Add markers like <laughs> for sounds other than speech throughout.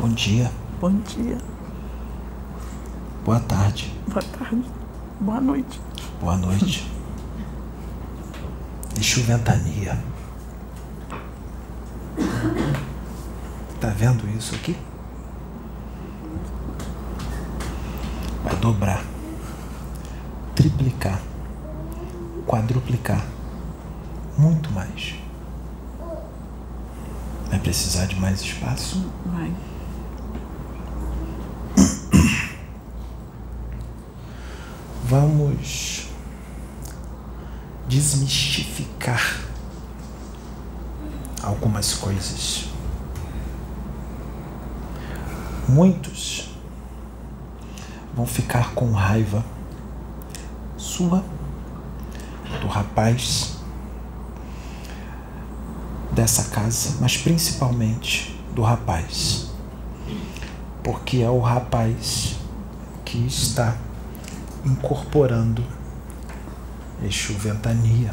Bom dia. Bom dia. Boa tarde. Boa tarde. Boa noite. Boa noite. Exu Ventania. Tá vendo isso aqui? Vai dobrar, triplicar, quadruplicar, muito mais. Vai precisar de mais espaço? Vai. Vamos desmistificar algumas coisas. Muitos vão ficar com raiva sua, do rapaz, dessa casa, mas principalmente do rapaz, porque é o rapaz que está incorporando Exu Ventania.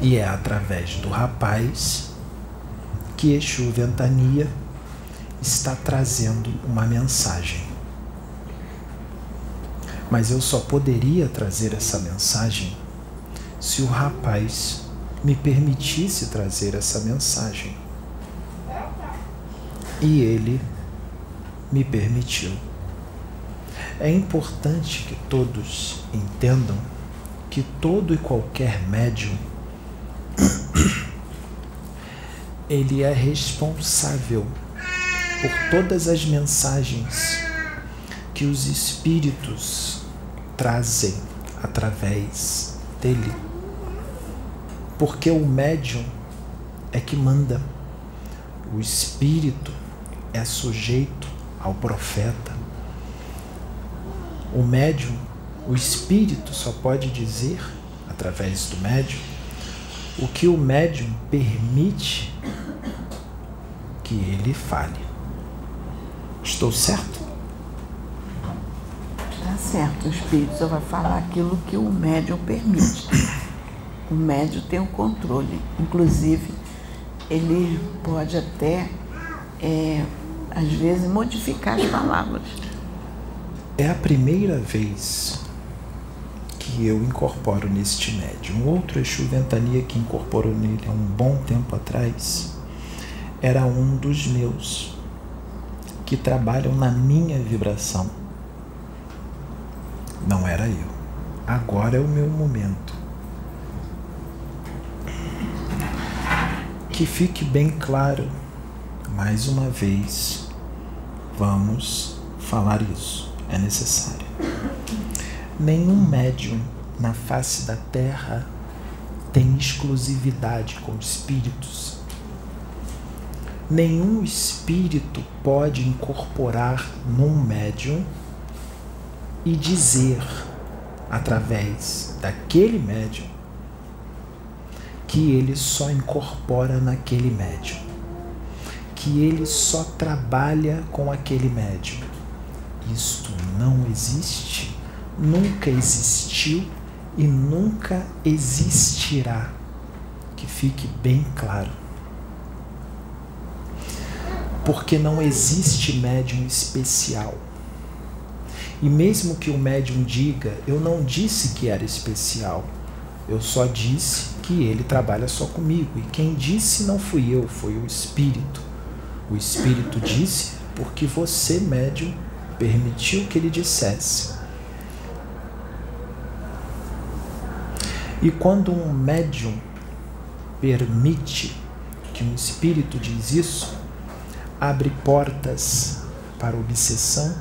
E é através do rapaz que Exu Ventania está trazendo uma mensagem. Mas eu só poderia trazer essa mensagem se o rapaz me permitisse trazer essa mensagem. E ele me permitiu. É importante que todos entendam que todo e qualquer médium <coughs> ele é responsável por todas as mensagens que os espíritos trazem através dele. Porque o médium é que manda. O espírito é sujeito ao profeta. O médium, o espírito só pode dizer, através do médium, o que o médium permite que ele fale. Estou certo? Tá certo. O espírito só vai falar aquilo que o médium permite. O médium tem o controle. Inclusive, ele pode até, é, às vezes, modificar as palavras. É a primeira vez que eu incorporo neste médium. Um outro Exu Ventania que incorporou nele há um bom tempo atrás era um dos meus que trabalham na minha vibração. Não era eu. Agora é o meu momento. Que fique bem claro, mais uma vez, vamos falar isso. É necessário. Nenhum médium na face da Terra tem exclusividade com espíritos. Nenhum espírito pode incorporar num médium e dizer, através daquele médium, que ele só incorpora naquele médium, que ele só trabalha com aquele médium. Isto não existe, nunca existiu e nunca existirá. Que fique bem claro. Porque não existe médium especial. E mesmo que o médium diga, eu não disse que era especial, eu só disse que ele trabalha só comigo. E quem disse não fui eu, foi o Espírito. O Espírito disse porque você, médium, permitiu que ele dissesse. E quando um médium permite que um espírito diz isso, abre portas para obsessão,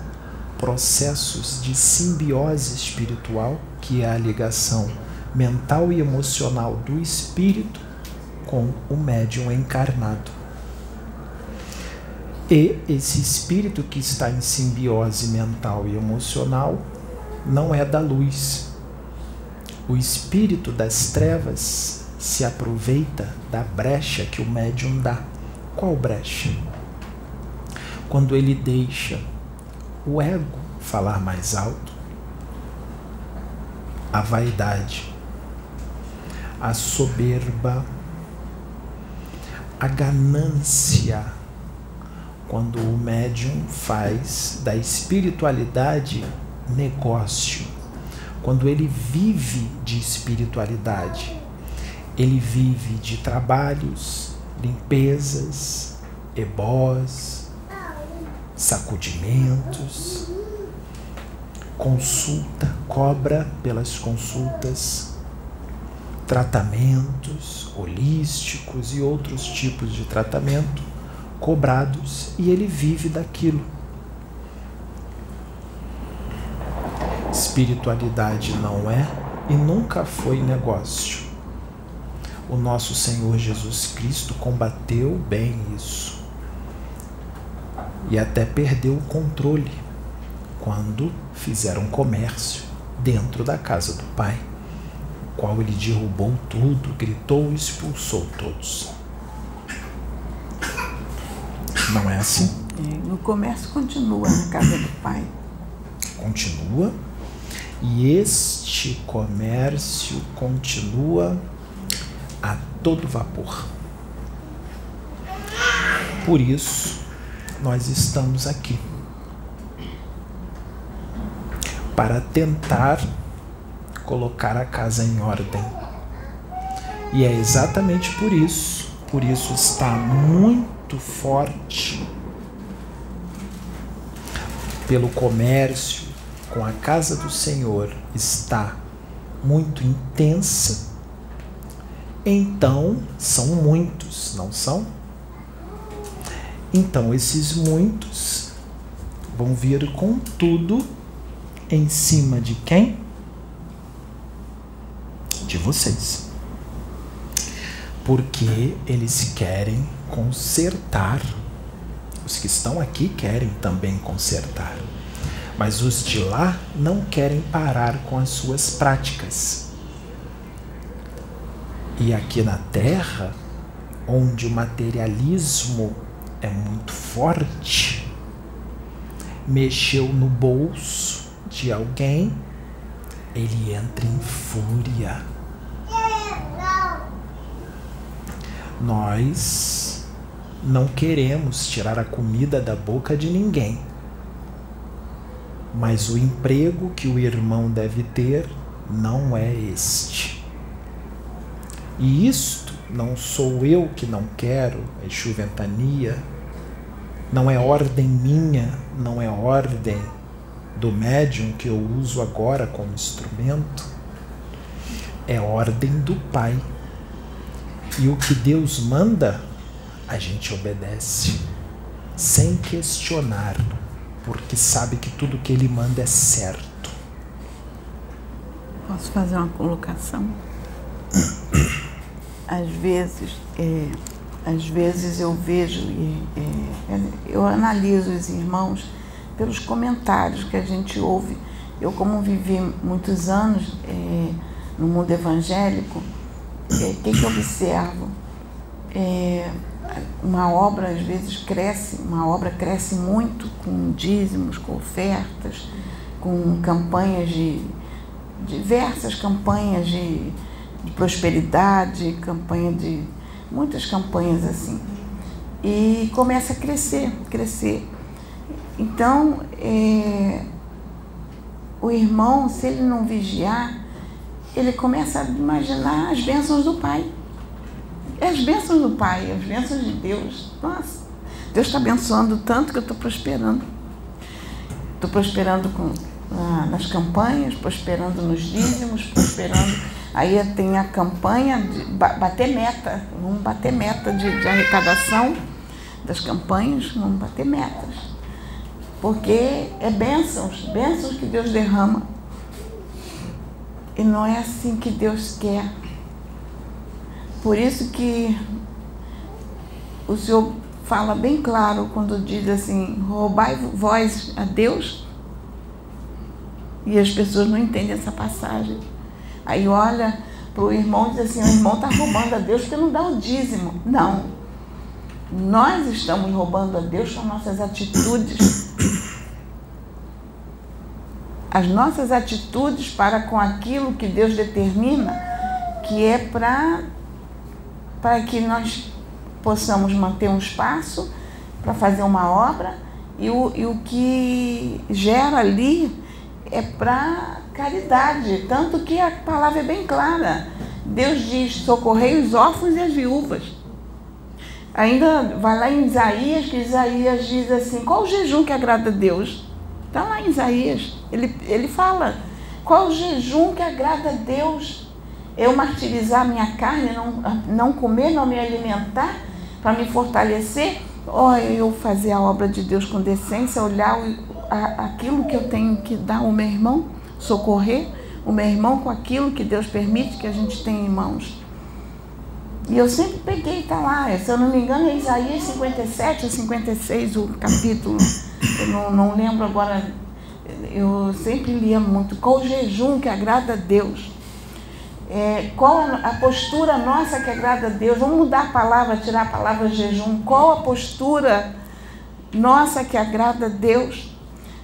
processos de simbiose espiritual, que é a ligação mental e emocional do espírito com o médium encarnado. E esse espírito que está em simbiose mental e emocional não é da luz. O espírito das trevas se aproveita da brecha que o médium dá. Qual brecha? Quando ele deixa o ego falar mais alto, a vaidade, a soberba, a ganância, quando o médium faz da espiritualidade negócio, quando ele vive de espiritualidade, ele vive de trabalhos, limpezas, ebós, sacudimentos, consulta, cobra pelas consultas, tratamentos holísticos e outros tipos de tratamento cobrados e ele vive daquilo. Espiritualidade não é e nunca foi negócio. O nosso Senhor Jesus Cristo combateu bem isso e até perdeu o controle quando fizeram comércio dentro da casa do Pai, o qual ele derrubou tudo, gritou e expulsou todos. Não é assim? É, no comércio continua na casa do Pai. Continua. E este comércio continua a todo vapor. Por isso, nós estamos aqui para tentar colocar a casa em ordem. E é exatamente por isso, por isso está muito forte pelo comércio com a casa do Senhor está muito intensa. Então, são muitos, não são? Então, esses muitos vão vir com tudo em cima de quem? De vocês. Porque eles querem consertar. Os que estão aqui querem também consertar. Mas os de lá não querem parar com as suas práticas. E aqui na Terra, onde o materialismo é muito forte, mexeu no bolso de alguém, ele entra em fúria. Nós não queremos tirar a comida da boca de ninguém, mas o emprego que o irmão deve ter não é este. E isto não sou eu que não quero, é chuventania, não é ordem minha, não é ordem do médium que eu uso agora como instrumento é ordem do Pai. E o que Deus manda, a gente obedece, sem questionar, porque sabe que tudo que Ele manda é certo. Posso fazer uma colocação? Às vezes, é, às vezes eu vejo, é, eu analiso os irmãos pelos comentários que a gente ouve. Eu, como vivi muitos anos é, no mundo evangélico, o é, que, que eu observo? Uma obra às vezes cresce, uma obra cresce muito com dízimos, com ofertas, com campanhas de diversas campanhas de, de prosperidade, campanha de muitas campanhas assim. E começa a crescer, crescer. Então, é, o irmão, se ele não vigiar, ele começa a imaginar as bênçãos do Pai. As bênçãos do Pai, as bênçãos de Deus. Nossa, Deus está abençoando tanto que eu estou prosperando. Estou prosperando com, ah, nas campanhas, prosperando nos dízimos, prosperando. Aí tem a campanha de bater meta. Vamos bater meta de, de arrecadação das campanhas, vamos bater metas porque é bênçãos, bênçãos que Deus derrama. E não é assim que Deus quer. Por isso que o Senhor fala bem claro quando diz assim: roubai vós a Deus. E as pessoas não entendem essa passagem. Aí olha para o irmão e diz assim: o irmão está roubando a Deus porque não dá o dízimo. Não. Nós estamos roubando a Deus com nossas atitudes. As nossas atitudes para com aquilo que Deus determina, que é para para que nós possamos manter um espaço para fazer uma obra e o, e o que gera ali é para caridade. Tanto que a palavra é bem clara. Deus diz: socorrei os órfãos e as viúvas. Ainda vai lá em Isaías, que Isaías diz assim: qual o jejum que agrada a Deus? Está lá em Isaías. Ele, ele fala: qual o jejum que agrada a Deus? Eu martirizar minha carne, não, não comer, não me alimentar, para me fortalecer? Ou eu fazer a obra de Deus com decência, olhar aquilo que eu tenho que dar ao meu irmão, socorrer o meu irmão com aquilo que Deus permite que a gente tenha em mãos. E eu sempre peguei, tá lá, se eu não me engano, é Isaías 57 ou 56 o capítulo. Eu não, não lembro agora, eu sempre lia muito. Qual o jejum que agrada a Deus? É, qual a postura nossa que agrada a Deus? Vamos mudar a palavra, tirar a palavra jejum. Qual a postura nossa que agrada a Deus?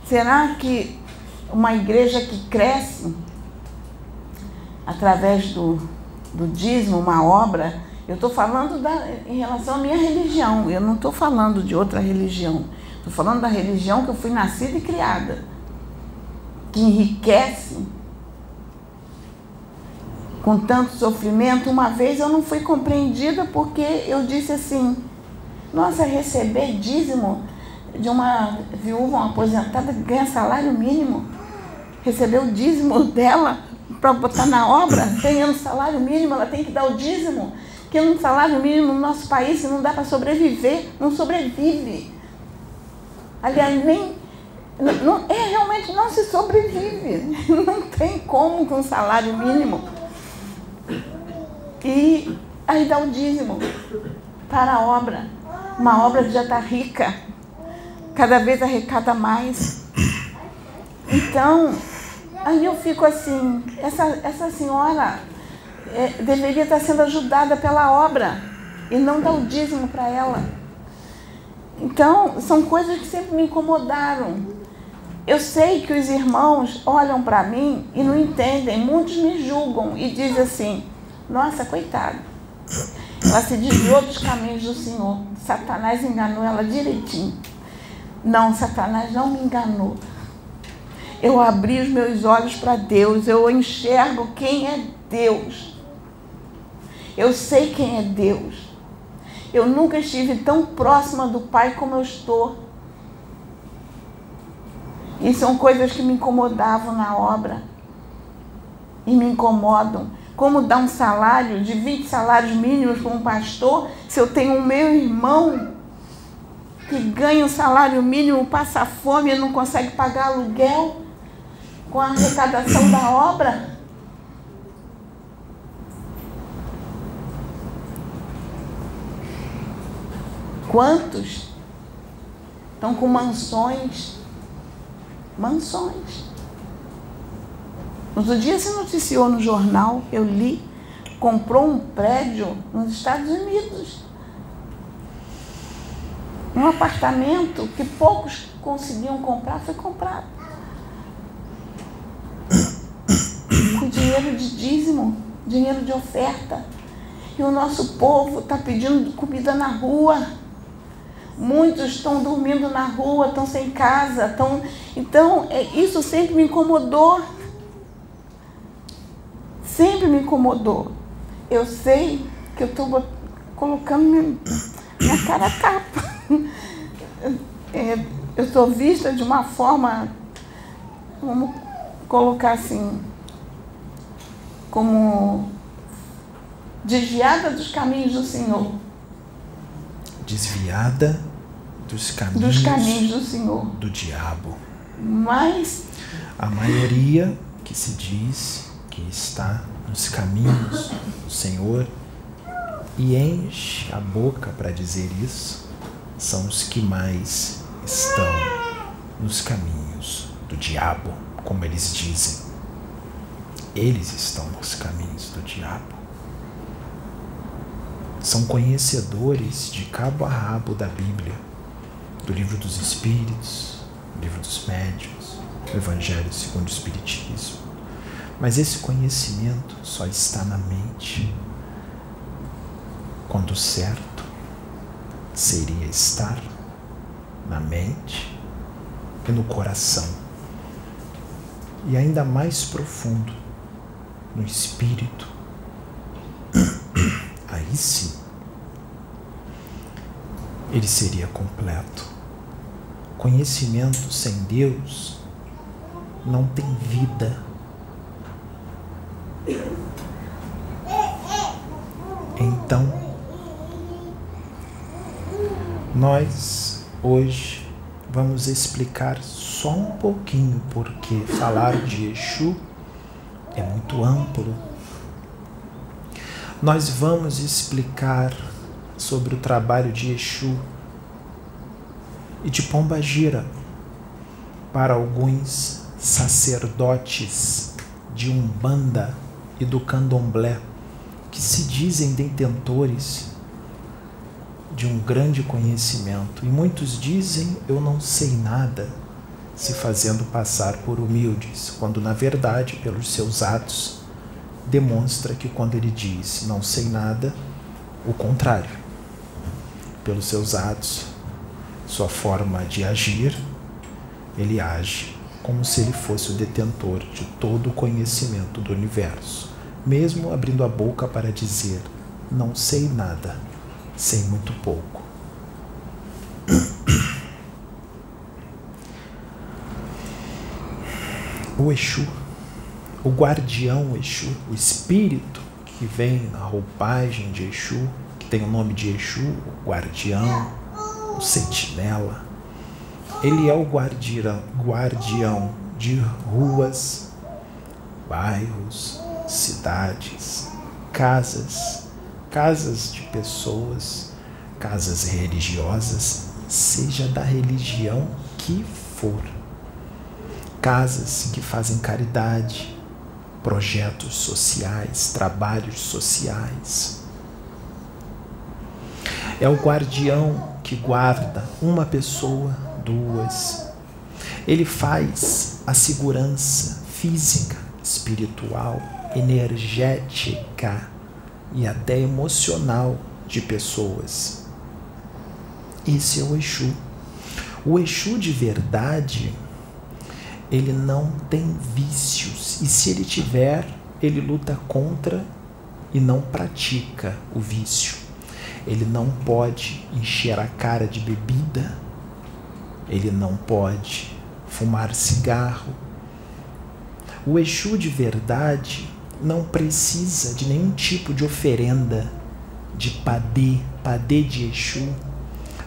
Será que uma igreja que cresce através do, do dízimo, uma obra, eu estou falando da, em relação à minha religião, eu não estou falando de outra religião. Estou falando da religião que eu fui nascida e criada, que enriquece com tanto sofrimento. Uma vez eu não fui compreendida porque eu disse assim: nossa, receber dízimo de uma viúva, uma aposentada que ganha salário mínimo, receber o dízimo <laughs> dela para botar na obra, ganhando salário mínimo, ela tem que dar o dízimo, que um salário mínimo no nosso país, não dá para sobreviver, não sobrevive. Aliás, nem. Não, é, realmente não se sobrevive. <laughs> Não tem como com salário mínimo. E aí dá o dízimo para a obra. Uma obra que já está rica, cada vez arrecada mais. Então, aí eu fico assim, essa, essa senhora é, deveria estar sendo ajudada pela obra e não dar o dízimo para ela. Então, são coisas que sempre me incomodaram. Eu sei que os irmãos olham para mim e não entendem, muitos me julgam e dizem assim: nossa, coitada, ela se desviou dos caminhos do Senhor. Satanás enganou ela direitinho. Não, Satanás não me enganou. Eu abri os meus olhos para Deus, eu enxergo quem é Deus. Eu sei quem é Deus. Eu nunca estive tão próxima do Pai como eu estou. E são coisas que me incomodavam na obra. E me incomodam. Como dar um salário de 20 salários mínimos para um pastor se eu tenho o meu irmão que ganha um salário mínimo, passa fome e não consegue pagar aluguel com a arrecadação da obra? Quantos estão com mansões? Mansões. Outro dia se noticiou no jornal, eu li, comprou um prédio nos Estados Unidos um apartamento que poucos conseguiam comprar foi comprado. Com dinheiro de dízimo, dinheiro de oferta. E o nosso povo está pedindo comida na rua. Muitos estão dormindo na rua, estão sem casa. Estão... Então, é, isso sempre me incomodou. Sempre me incomodou. Eu sei que eu estou colocando minha, minha cara a tapa. <laughs> é, eu sou vista de uma forma, vamos colocar assim, como desviada dos caminhos do Senhor. Desviada dos caminhos, dos caminhos do Senhor. Do diabo. Mas a maioria que se diz que está nos caminhos do Senhor e enche a boca para dizer isso, são os que mais estão nos caminhos do diabo, como eles dizem. Eles estão nos caminhos do diabo. São conhecedores de cabo a rabo da Bíblia, do livro dos Espíritos, do livro dos Médios, do Evangelho segundo o Espiritismo. Mas esse conhecimento só está na mente quando certo seria estar na mente e no coração. E ainda mais profundo, no espírito. <clears throat> Aí sim, ele seria completo. Conhecimento sem Deus não tem vida. Então, nós hoje vamos explicar só um pouquinho, porque falar de Exu é muito amplo. Nós vamos explicar sobre o trabalho de Exu e de Pomba Gira para alguns sacerdotes de Umbanda e do Candomblé que se dizem detentores de um grande conhecimento. E muitos dizem: Eu não sei nada, se fazendo passar por humildes, quando na verdade, pelos seus atos, demonstra que quando ele diz não sei nada, o contrário. Pelos seus atos, sua forma de agir, ele age como se ele fosse o detentor de todo o conhecimento do universo, mesmo abrindo a boca para dizer não sei nada sei muito pouco. O Exu, o guardião Exu, o espírito que vem na roupagem de Exu, que tem o nome de Exu, o guardião, o sentinela, ele é o guardião, guardião de ruas, bairros, cidades, casas, casas de pessoas, casas religiosas, seja da religião que for. Casas que fazem caridade, projetos sociais, trabalhos sociais. É o guardião que guarda uma pessoa, duas. Ele faz a segurança física, espiritual, energética e até emocional de pessoas. Esse é o Exu. O Exu de verdade, ele não tem vícios. E se ele tiver, ele luta contra e não pratica o vício. Ele não pode encher a cara de bebida, ele não pode fumar cigarro. O Exu de verdade, não precisa de nenhum tipo de oferenda, de padê, padê de Exu,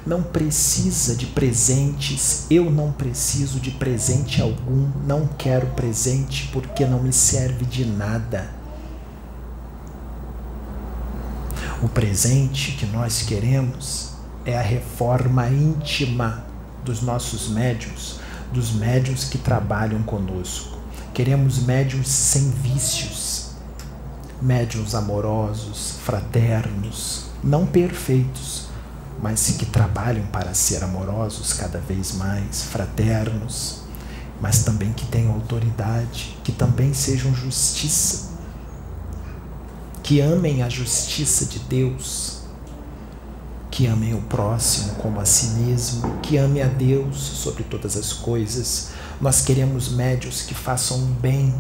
não precisa de presentes, eu não preciso de presente algum, não quero presente porque não me serve de nada. O presente que nós queremos é a reforma íntima dos nossos médios, dos médios que trabalham conosco. Queremos médios sem vícios, médiuns amorosos, fraternos, não perfeitos, mas que trabalham para ser amorosos cada vez mais, fraternos, mas também que tenham autoridade, que também sejam justiça, que amem a justiça de Deus, que amem o próximo como a si mesmo, que amem a Deus sobre todas as coisas. Nós queremos médios que façam bem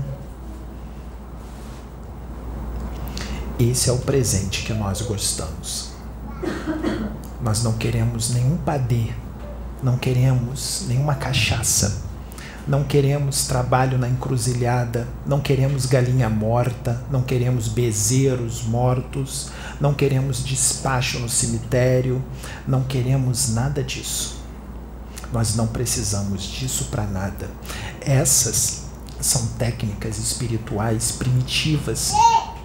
Esse é o presente que nós gostamos. Nós não queremos nenhum padê, não queremos nenhuma cachaça, não queremos trabalho na encruzilhada, não queremos galinha morta, não queremos bezerros mortos, não queremos despacho no cemitério, não queremos nada disso. Nós não precisamos disso para nada. Essas são técnicas espirituais primitivas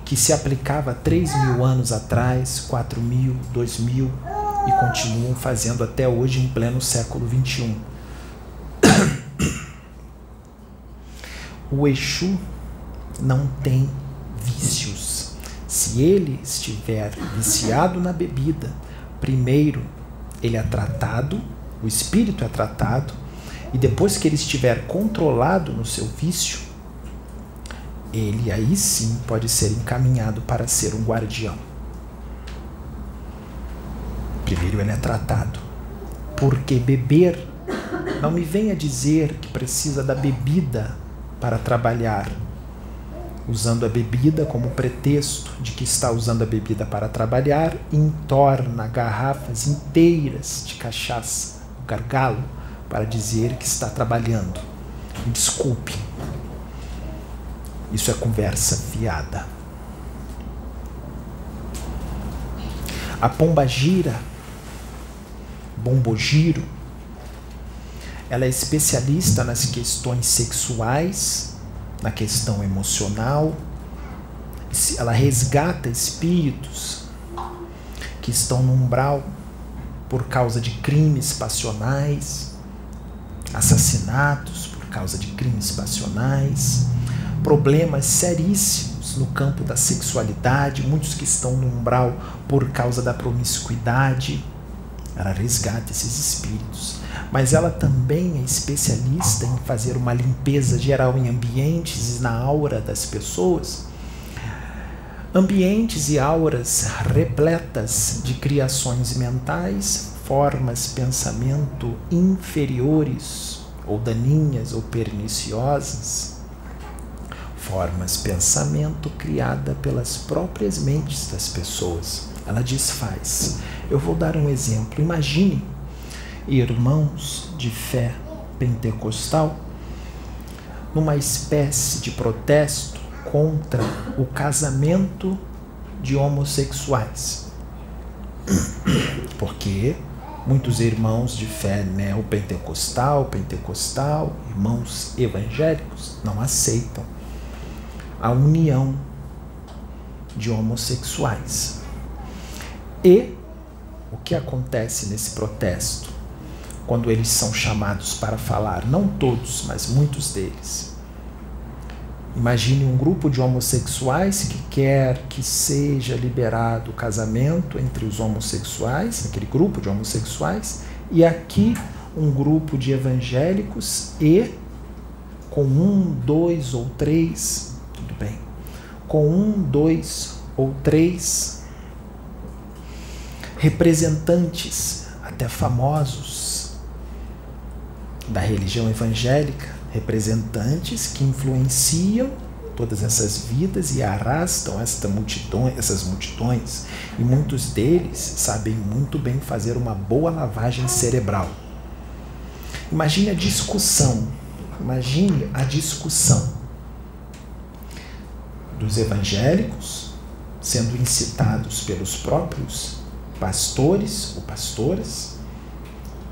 que se aplicava 3 mil anos atrás, 4 mil, 2 mil e continuam fazendo até hoje em pleno século 21. <coughs> O Exu não tem vícios. Se ele estiver viciado na bebida, primeiro ele é tratado, o espírito é tratado, e depois que ele estiver controlado no seu vício, ele aí sim pode ser encaminhado para ser um guardião. Primeiro ele é tratado. Porque beber, não me venha dizer que precisa da bebida para trabalhar, usando a bebida como pretexto de que está usando a bebida para trabalhar entorna garrafas inteiras de cachaça, gargalo, para dizer que está trabalhando. Desculpe, isso é conversa fiada. A pomba gira, bombogiro, ela é especialista nas questões sexuais, na questão emocional. Ela resgata espíritos que estão no umbral por causa de crimes passionais, assassinatos por causa de crimes passionais, problemas seríssimos no campo da sexualidade, muitos que estão no umbral por causa da promiscuidade. Ela resgata esses espíritos. Mas ela também é especialista em fazer uma limpeza geral em ambientes e na aura das pessoas. Ambientes e auras repletas de criações mentais, formas pensamento inferiores ou daninhas ou perniciosas formas pensamento criada pelas próprias mentes das pessoas. Ela desfaz. Eu vou dar um exemplo. Imagine irmãos de fé pentecostal numa espécie de protesto contra o casamento de homossexuais. <clears throat> Porque muitos irmãos de fé neopentecostal, pentecostal, irmãos evangélicos não aceitam a união de homossexuais. E o que acontece nesse protesto? Quando eles são chamados para falar, não todos, mas muitos deles. Imagine um grupo de homossexuais que quer que seja liberado o casamento entre os homossexuais, aquele grupo de homossexuais, e aqui um grupo de evangélicos e com um, dois ou três bem, com um, dois ou três representantes, até famosos, da religião evangélica, representantes que influenciam todas essas vidas e arrastam esta multidão, essas multidões, e muitos deles sabem muito bem fazer uma boa lavagem cerebral. Imagine a discussão, imagine a discussão dos evangélicos, sendo incitados pelos próprios pastores ou pastoras,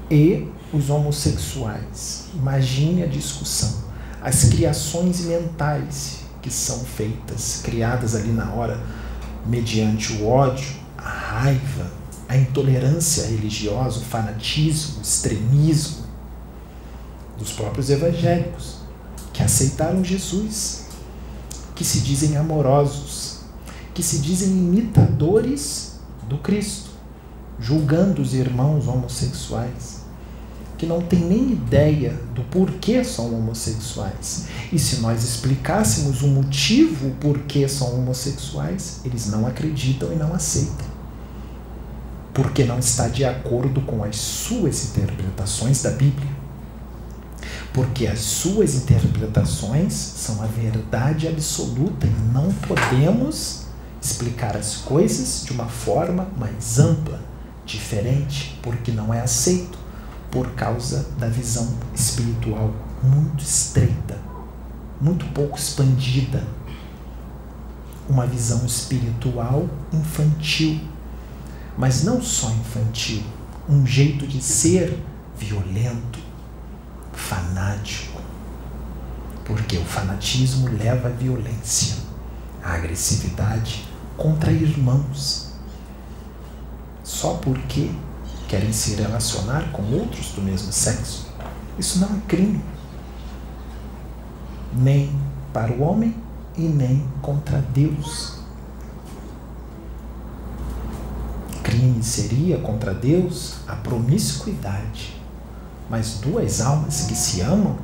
e os homossexuais. Imagine a discussão, as criações mentais que são feitas, criadas ali na hora, mediante o ódio, a raiva, a intolerância religiosa, o fanatismo, o extremismo dos próprios evangélicos que aceitaram Jesus que se dizem amorosos, que se dizem imitadores do Cristo, julgando os irmãos homossexuais, que não têm nem ideia do porquê são homossexuais. E se nós explicássemos o motivo por que são homossexuais, eles não acreditam e não aceitam. Porque não está de acordo com as suas interpretações da Bíblia porque as suas interpretações são a verdade absoluta e não podemos explicar as coisas de uma forma mais ampla, diferente, porque não é aceito por causa da visão espiritual muito estreita, muito pouco expandida. Uma visão espiritual infantil, mas não só infantil, um jeito de ser violento, fanático. Porque o fanatismo leva à violência, à agressividade contra irmãos. Só porque querem se relacionar com outros do mesmo sexo. Isso não é crime. Nem para o homem e nem contra Deus. Crime seria contra Deus a promiscuidade mas duas almas que se amam?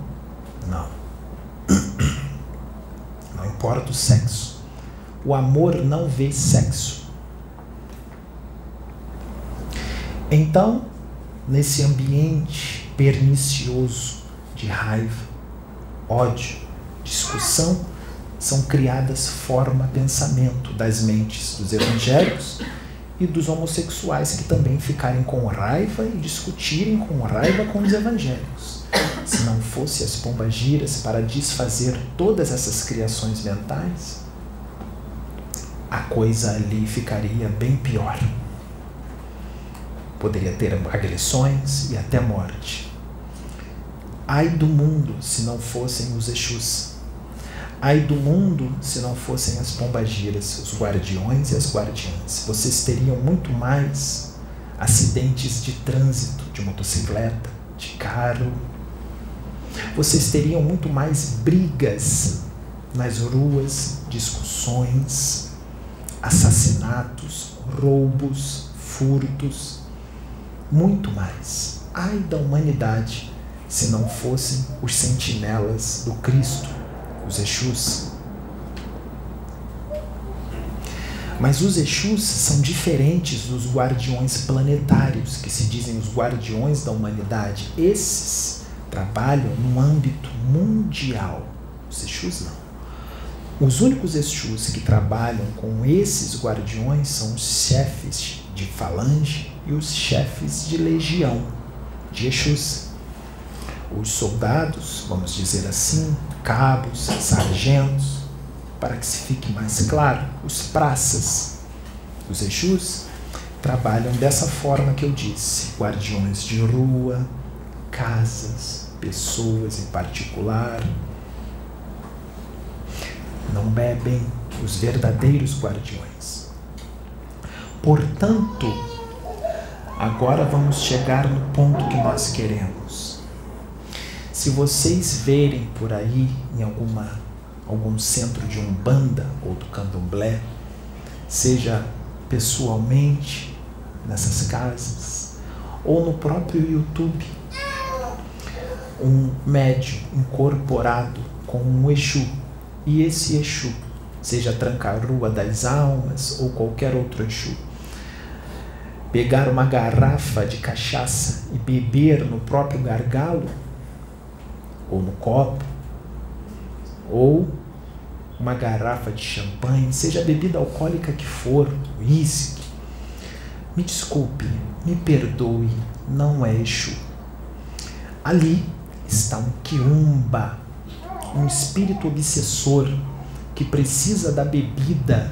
Não. <clears throat> Não importa o sexo. O amor não vê sexo. Então, nesse ambiente pernicioso de raiva, ódio, discussão, são criadas forma pensamento das mentes dos evangélicos e dos homossexuais que também ficarem com raiva e discutirem com raiva com os evangélicos. Se não fosse as pombagiras para desfazer todas essas criações mentais, a coisa ali ficaria bem pior. Poderia ter agressões e até morte. Ai do mundo se não fossem os Exus Ai do mundo se não fossem as pombagiras, os guardiões e as guardiãs. Vocês teriam muito mais acidentes de trânsito, de motocicleta, de carro. Vocês teriam muito mais brigas nas ruas, discussões, assassinatos, roubos, furtos. Muito mais. Ai da humanidade se não fossem os sentinelas do Cristo os Exus. Mas os Exus são diferentes dos guardiões planetários, que se dizem os guardiões da humanidade. Esses trabalham no âmbito mundial. Os Exus não. Os únicos Exus que trabalham com esses guardiões são os chefes de falange e os chefes de legião de Exus. Os soldados, vamos dizer assim, cabos, sargentos, para que se fique mais claro, os praças, os Exus, trabalham dessa forma que eu disse: guardiões de rua, casas, pessoas em particular. Não bebem os verdadeiros guardiões. Portanto, agora vamos chegar no ponto que nós queremos. Se vocês verem por aí em alguma algum centro de umbanda ou do candomblé, seja pessoalmente nessas casas ou no próprio YouTube, um médium incorporado com um Exu e esse Exu, seja Tranca-Rua das Almas ou qualquer outro Exu, pegar uma garrafa de cachaça e beber no próprio gargalo ou no copo, ou uma garrafa de champanhe, seja a bebida alcoólica que for, uísque. Me desculpe, me perdoe, não é Exu. Ali está um quiumba, um espírito obsessor que precisa da bebida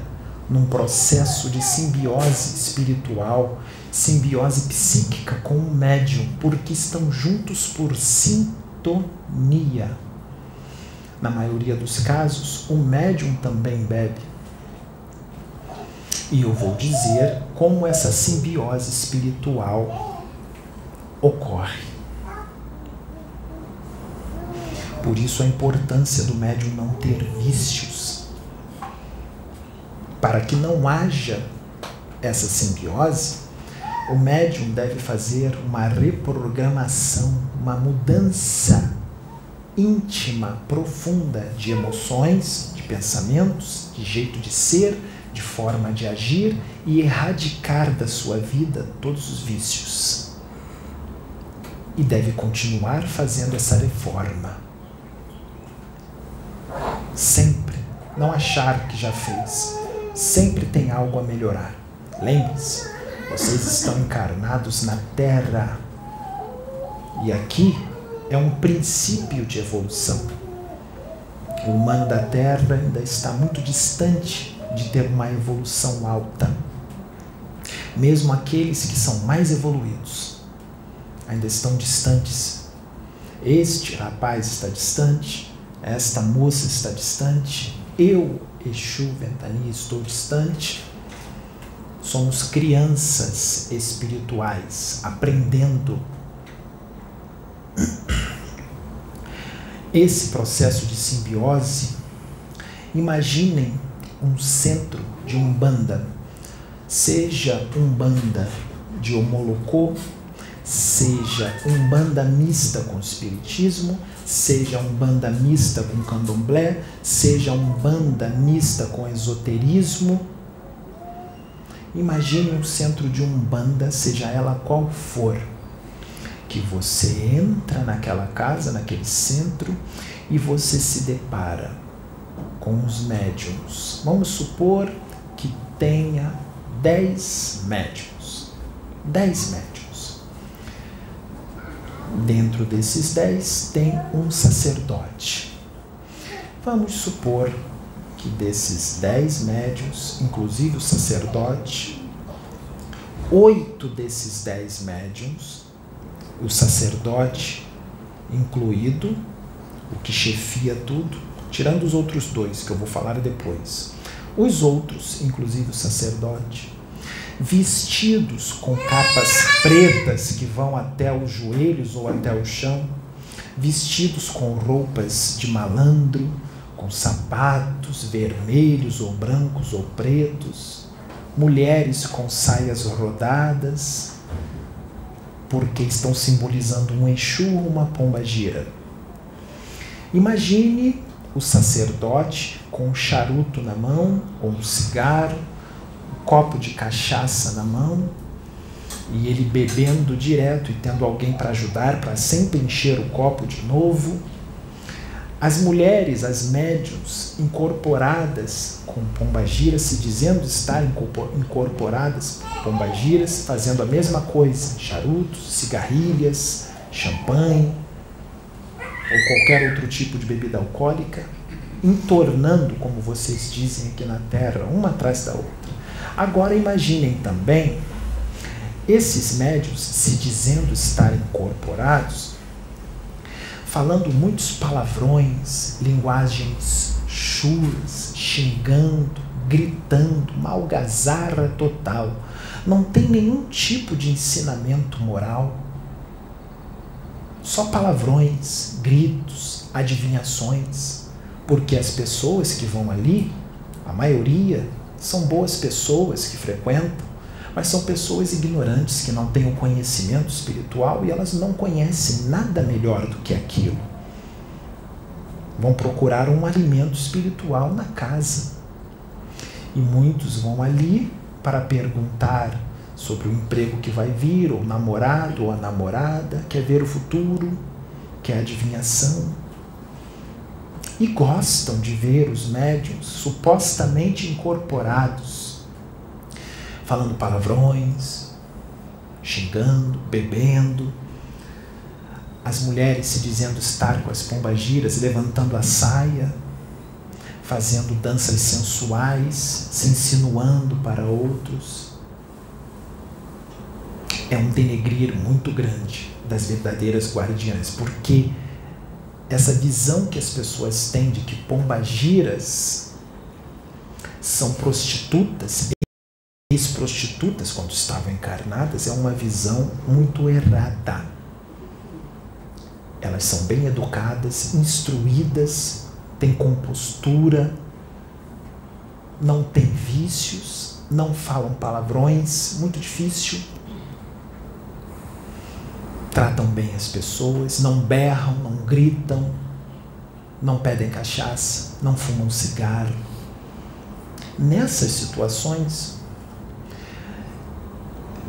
num processo de simbiose espiritual, simbiose psíquica com o médium, porque estão juntos por sintonia sintonia. Na maioria dos casos, o médium também bebe. E eu vou dizer como essa simbiose espiritual ocorre. Por isso a importância do médium não ter vícios. Para que não haja essa simbiose, o médium deve fazer uma reprogramação, uma mudança íntima, profunda de emoções, de pensamentos, de jeito de ser, de forma de agir e erradicar da sua vida todos os vícios. E deve continuar fazendo essa reforma. Sempre. Não achar que já fez. Sempre tem algo a melhorar. Lembre-se, vocês estão encarnados na Terra. E aqui é um princípio de evolução. O humano da Terra ainda está muito distante de ter uma evolução alta. Mesmo aqueles que são mais evoluídos ainda estão distantes. Este rapaz está distante, esta moça está distante, eu, Exu Ventania, estou distante Somos crianças espirituais aprendendo. Esse processo de simbiose, imaginem um centro de umbanda, seja umbanda de homolocô, seja umbanda mista com espiritismo, seja umbanda mista com candomblé, seja umbanda mista com esoterismo, Imagine um centro de umbanda, seja ela qual for. que você entra naquela casa, naquele centro, e você se depara com os médiums. Vamos supor que tenha 10 médiums. 10 médiums. Dentro desses 10 tem um sacerdote. Vamos supor que desses 10 médiums, inclusive o sacerdote, oito desses 10 médiums o sacerdote incluído, o que chefia tudo, tirando os outros dois que eu vou falar depois. Os outros, inclusive o sacerdote, vestidos com capas pretas que vão até os joelhos ou até o chão, vestidos com roupas de malandro, com sapatos vermelhos ou brancos ou pretos, mulheres com saias rodadas, porque estão simbolizando um Exu ou uma pomba gira. Imagine o sacerdote com um charuto na mão, ou um cigarro, um copo de cachaça na mão, e ele bebendo direto e tendo alguém para ajudar para sempre encher o copo de novo as mulheres, as médiums incorporadas com pombagiras, se dizendo estar incorporadas com pombagiras, fazendo a mesma coisa, charutos, cigarrilhas, champanhe ou qualquer outro tipo de bebida alcoólica, entornando, como vocês dizem aqui na Terra, uma atrás da outra. Agora imaginem também esses médios se dizendo estar incorporados falando muitos palavrões, linguagens chulas, xingando, gritando, malgazarra total. Não tem nenhum tipo de ensinamento moral. Só palavrões, gritos, adivinhações. Porque as pessoas que vão ali, a maioria, são boas pessoas que frequentam mas são pessoas ignorantes que não têm o conhecimento espiritual e elas não conhecem nada melhor do que aquilo. Vão procurar um alimento espiritual na casa. E muitos vão ali para perguntar sobre o emprego que vai vir, ou o namorado ou a namorada, quer ver o futuro, quer adivinhação. E gostam de ver os médiums supostamente incorporados falando palavrões, xingando, bebendo, as mulheres se dizendo estar com as pombagiras, levantando a saia, fazendo danças sensuais, se insinuando para outros. É um denegrir muito grande das verdadeiras guardiãs, porque essa visão que as pessoas têm de que pombagiras são prostitutas ex-prostitutas quando estavam encarnadas é uma visão muito errada. Elas são bem educadas, instruídas, têm compostura, não têm vícios, não falam palavrões, muito difícil. Tratam bem as pessoas, não berram, não gritam, não pedem cachaça, não fumam cigarro. Nessas situações,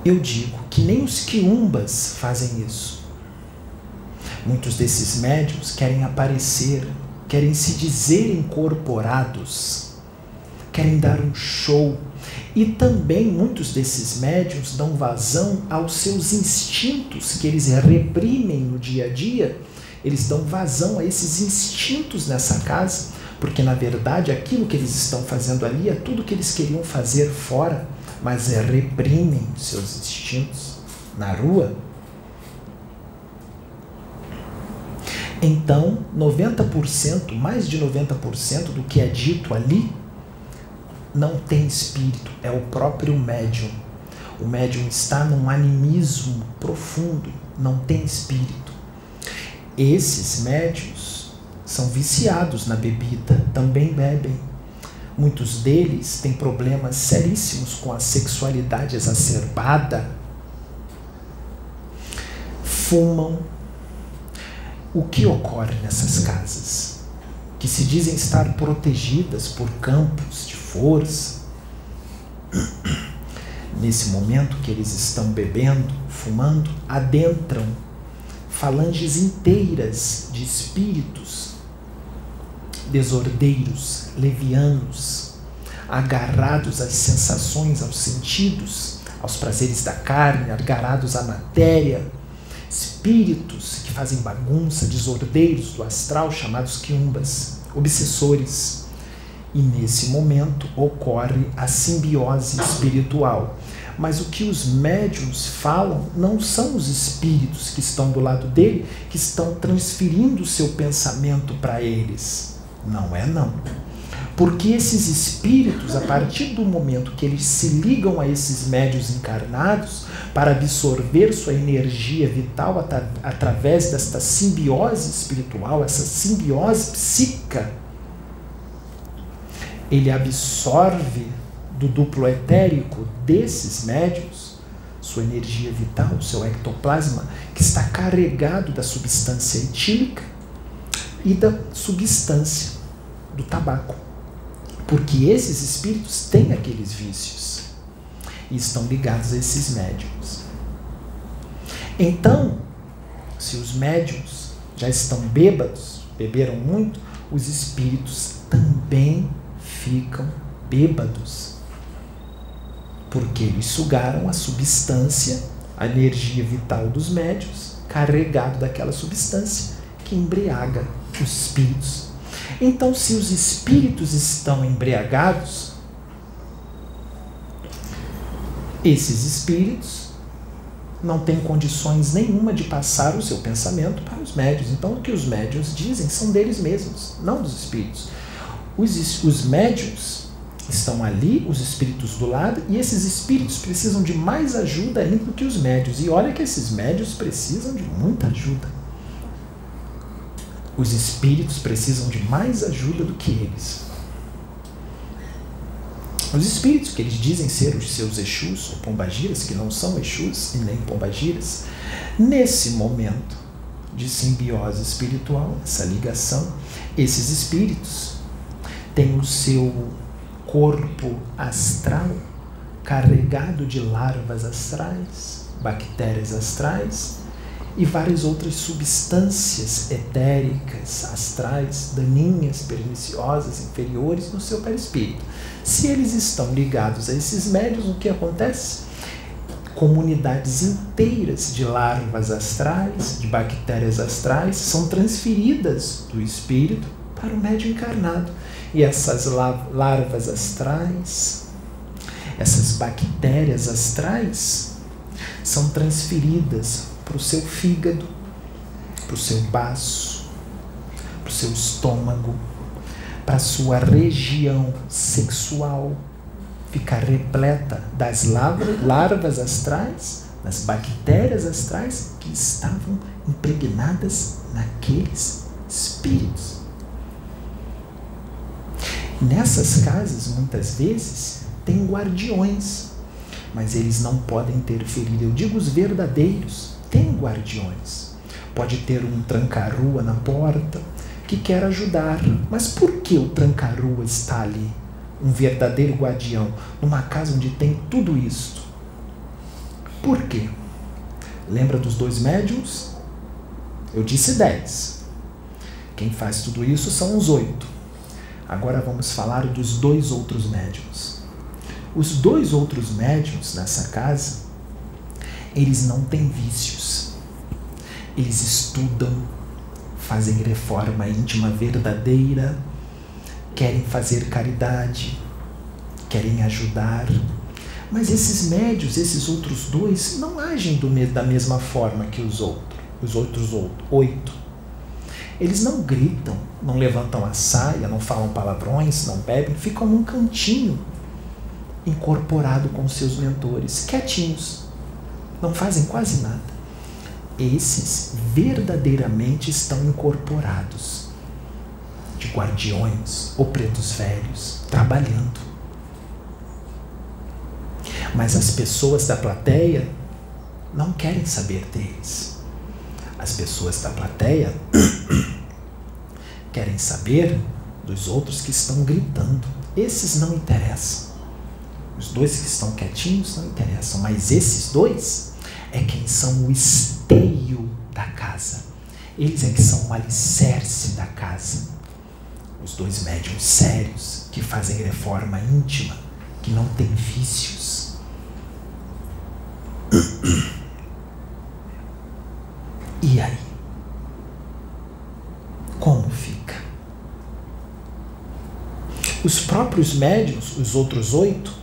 eu digo que nem os quiumbas fazem isso. Muitos desses médiums querem aparecer, querem se dizer incorporados, querem dar um show. E também muitos desses médiums dão vazão aos seus instintos que eles reprimem no dia a dia. Eles dão vazão a esses instintos nessa casa, porque na verdade aquilo que eles estão fazendo ali é tudo que eles queriam fazer fora mas reprimem seus instintos na rua, então 90%, mais de 90% do que é dito ali não tem espírito, é o próprio médium. O médium está num animismo profundo, não tem espírito. Esses médios são viciados na bebida, também bebem Muitos deles têm problemas seríssimos com a sexualidade exacerbada, fumam. O que ocorre nessas casas? Que se dizem estar protegidas por campos de força. <clears throat> Nesse momento que eles estão bebendo, fumando, adentram falanges inteiras de espíritos desordeiros, levianos, agarrados às sensações, aos sentidos, aos prazeres da carne, agarrados à matéria, espíritos que fazem bagunça, desordeiros do astral, chamados quiumbas, obsessores. E nesse momento ocorre a simbiose espiritual. Mas o que os médiums falam não são os espíritos que estão do lado dele, que estão transferindo o seu pensamento para eles. Não é não. Porque esses espíritos, a partir do momento que eles se ligam a esses médios encarnados para absorver sua energia vital at através desta simbiose espiritual, essa simbiose psíquica, ele absorve do duplo etérico desses médios sua energia vital, seu ectoplasma, que está carregado da substância etílica e da substância do tabaco. Porque esses espíritos têm aqueles vícios e estão ligados a esses médiums. Então, se os médiums já estão bêbados, beberam muito, os espíritos também ficam bêbados. Porque eles sugaram a substância, a energia vital dos médios, carregado daquela substância que embriaga os espíritos então, se os espíritos estão embriagados, esses espíritos não têm condições nenhuma de passar o seu pensamento para os médios. Então, o que os médios dizem são deles mesmos, não dos espíritos. Os, os médios estão ali, os espíritos do lado, e esses espíritos precisam de mais ajuda ainda do que os médios. E olha que esses médios precisam de muita ajuda. Os espíritos precisam de mais ajuda do que eles. Os espíritos que eles dizem ser os seus Exus ou Pombagiras, que não são Exus e nem Pombagiras, nesse momento de simbiose espiritual, essa ligação, esses espíritos têm o seu corpo astral carregado de larvas astrais, bactérias astrais, e várias outras substâncias etéricas, astrais, daninhas, perniciosas, inferiores no seu perispírito. Se eles estão ligados a esses médios, o que acontece? Comunidades inteiras de larvas astrais, de bactérias astrais, são transferidas do espírito para o médio encarnado. E essas larvas astrais, essas bactérias astrais, são transferidas para o seu fígado, para o seu baço, para o seu estômago, para a sua região sexual, ficar repleta das larvas astrais, das bactérias astrais que estavam impregnadas naqueles espíritos. Nessas casas, muitas vezes, tem guardiões, mas eles não podem interferir. Eu digo os verdadeiros, tem guardiões. Pode ter um tranca-rua na porta que quer ajudar. Mas por que o tranca-rua está ali? Um verdadeiro guardião, numa casa onde tem tudo isso. Por quê? Lembra dos dois médiums? Eu disse dez. Quem faz tudo isso são os oito. Agora vamos falar dos dois outros médiums. Os dois outros médiums nessa casa eles não têm vícios. Eles estudam, fazem reforma íntima verdadeira, querem fazer caridade, querem ajudar. Mas esses médios, esses outros dois, não agem da mesma forma que os outros, os outros oito. Eles não gritam, não levantam a saia, não falam palavrões, não bebem, ficam num cantinho, incorporado com seus mentores, quietinhos, não fazem quase nada. Esses verdadeiramente estão incorporados de guardiões ou pretos velhos trabalhando. Mas as pessoas da plateia não querem saber deles. As pessoas da plateia <coughs> querem saber dos outros que estão gritando. Esses não interessam. Os dois que estão quietinhos não interessam, mas esses dois é quem são o esteio da casa. Eles é que são o alicerce da casa. Os dois médiums sérios que fazem reforma íntima, que não tem vícios. E aí? Como fica? Os próprios médiums, os outros oito,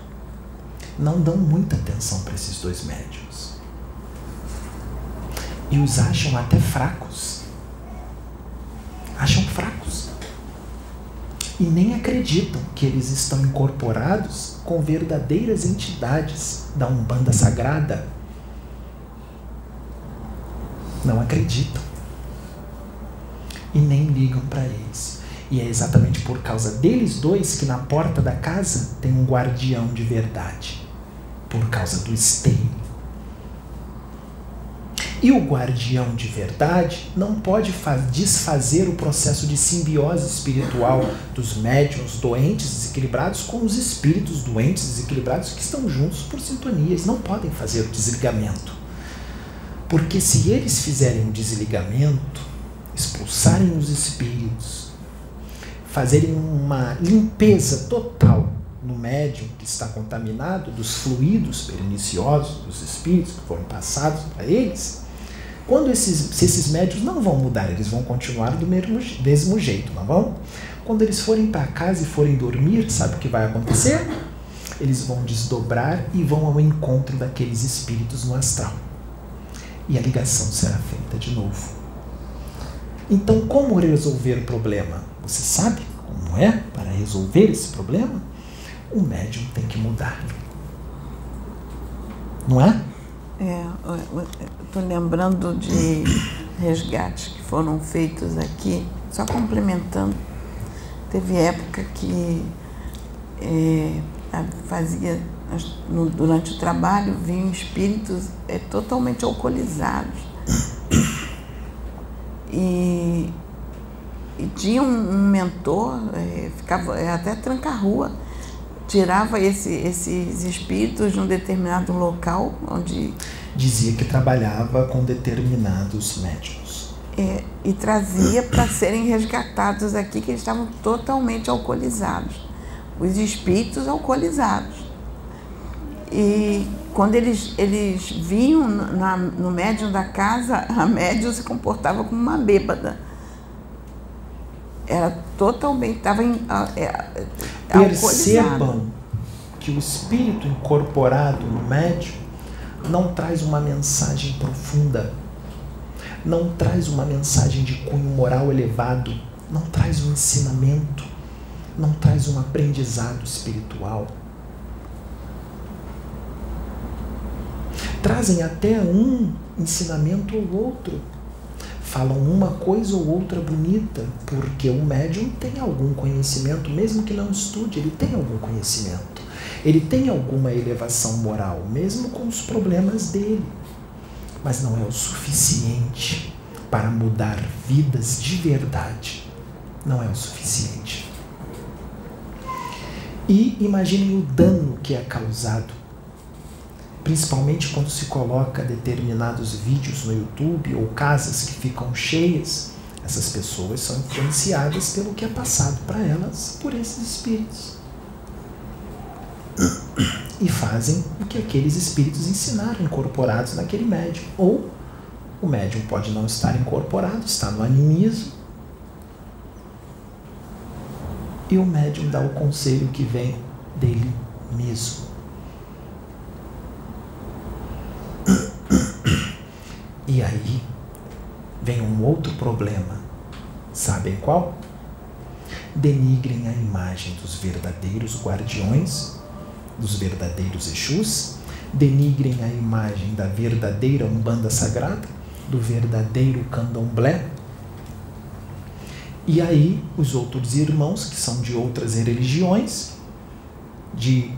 não dão muita atenção para esses dois médiums. E os acham até fracos. Acham fracos. E nem acreditam que eles estão incorporados com verdadeiras entidades da Umbanda Sagrada. Não acreditam. E nem ligam para eles. E é exatamente por causa deles dois que na porta da casa tem um guardião de verdade. Por causa do esteio. E o guardião de verdade não pode desfazer o processo de simbiose espiritual dos médiums doentes desequilibrados com os espíritos doentes desequilibrados que estão juntos por sintonia. Eles não podem fazer o desligamento. Porque se eles fizerem o desligamento, expulsarem os espíritos, fazerem uma limpeza total no médium que está contaminado dos fluidos perniciosos dos espíritos que foram passados para eles, quando esses, se esses médios não vão mudar, eles vão continuar do mesmo, mesmo jeito, não vão? Quando eles forem para casa e forem dormir, sabe o que vai acontecer? Eles vão desdobrar e vão ao encontro daqueles espíritos no astral. E a ligação será feita de novo. Então, como resolver o problema? Você sabe como é para resolver esse problema? O médium tem que mudar. Não é? É, estou lembrando de resgates que foram feitos aqui, só complementando. Teve época que é, fazia, durante o trabalho, vinham espíritos é, totalmente alcoolizados. E e tinha um, mentor, é, ficava é, até tranca-rua, tirava esse, esses espíritos de um determinado local onde. Dizia que trabalhava com determinados médicos. É, e trazia para serem resgatados aqui, que eles estavam totalmente alcoolizados. Os espíritos alcoolizados. E quando eles, eles vinham na, no médium da casa, <laughs> a médium se comportava como uma bêbada era totalmente, estava em, é, Percebam que o espírito incorporado no médium não traz uma mensagem profunda, não traz uma mensagem de cunho moral elevado, não traz um ensinamento, não traz um aprendizado espiritual. Trazem até um ensinamento ou outro falam uma coisa ou outra bonita, porque o médium tem algum conhecimento, mesmo que não estude, ele tem algum conhecimento. Ele tem alguma elevação moral, mesmo com os problemas dele. Mas não é o suficiente para mudar vidas de verdade. Não é o suficiente. E imaginem o dano que é causado principalmente quando se coloca determinados vídeos no YouTube ou casas que ficam cheias, essas pessoas são influenciadas pelo que é passado para elas por esses espíritos. E fazem o que aqueles espíritos ensinaram, incorporados naquele médium. Ou o médium pode não estar incorporado, está no animismo. E o médium dá o conselho que vem dele mesmo. E aí vem um outro problema. Sabem qual? Denigrem a imagem dos verdadeiros guardiões, dos verdadeiros Exus, denigrem a imagem da verdadeira Umbanda Sagrada, do verdadeiro Candomblé. E aí os outros irmãos, que são de outras religiões, de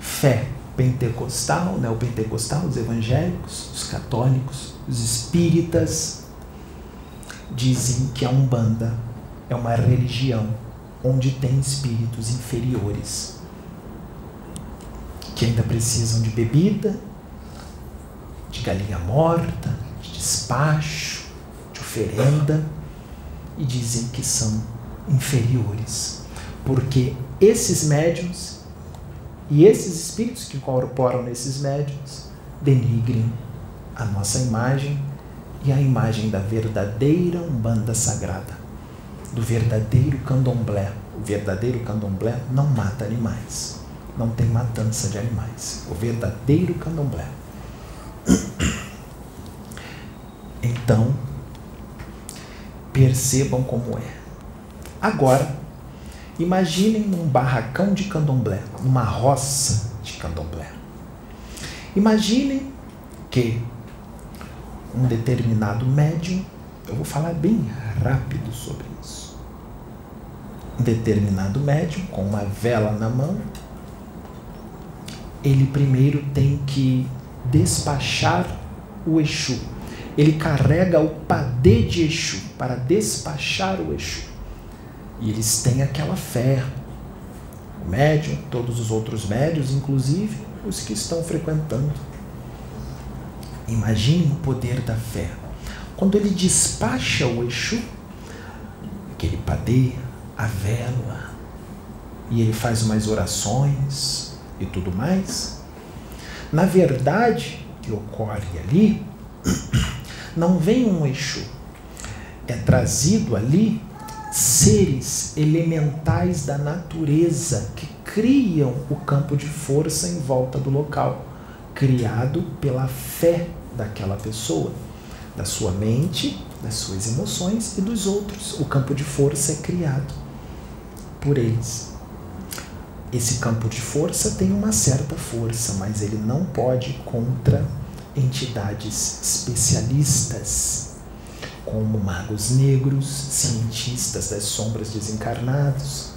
fé pentecostal, neopentecostal, os evangélicos, os católicos, os espíritas, dizem que a Umbanda é uma religião onde tem espíritos inferiores que ainda precisam de bebida, de galinha morta, de despacho, oferenda e dizem que são inferiores, porque esses médiums e esses espíritos que incorporam nesses médiums denigrem a nossa imagem e a imagem da verdadeira Umbanda Sagrada, do verdadeiro candomblé. O verdadeiro candomblé não mata animais, não tem matança de animais. O verdadeiro candomblé. <coughs> Então, percebam como é. Agora, imaginem num barracão de candomblé, numa roça de candomblé. Imaginem que um determinado médium, eu vou falar bem rápido sobre isso. Um determinado médium com uma vela na mão, ele primeiro tem que despachar o Exu. Ele carrega o padê de Exu para despachar o Exu. E eles têm aquela fé. O médium, todos os outros médios, inclusive os que estão frequentando Imagine o poder da fé. Quando ele despacha o Exu, aquele padê, a vela, e ele faz umas orações e tudo mais, na verdade, que ocorre ali, <coughs> não vem um Exu, é trazido ali seres elementais da natureza que criam o campo de força em volta do local criado pela fé daquela pessoa, da sua mente, das suas emoções e dos outros. O campo de força é criado por eles. Esse campo de força tem uma certa força, mas ele não pode contra entidades especialistas, como magos negros, cientistas das sombras desencarnados,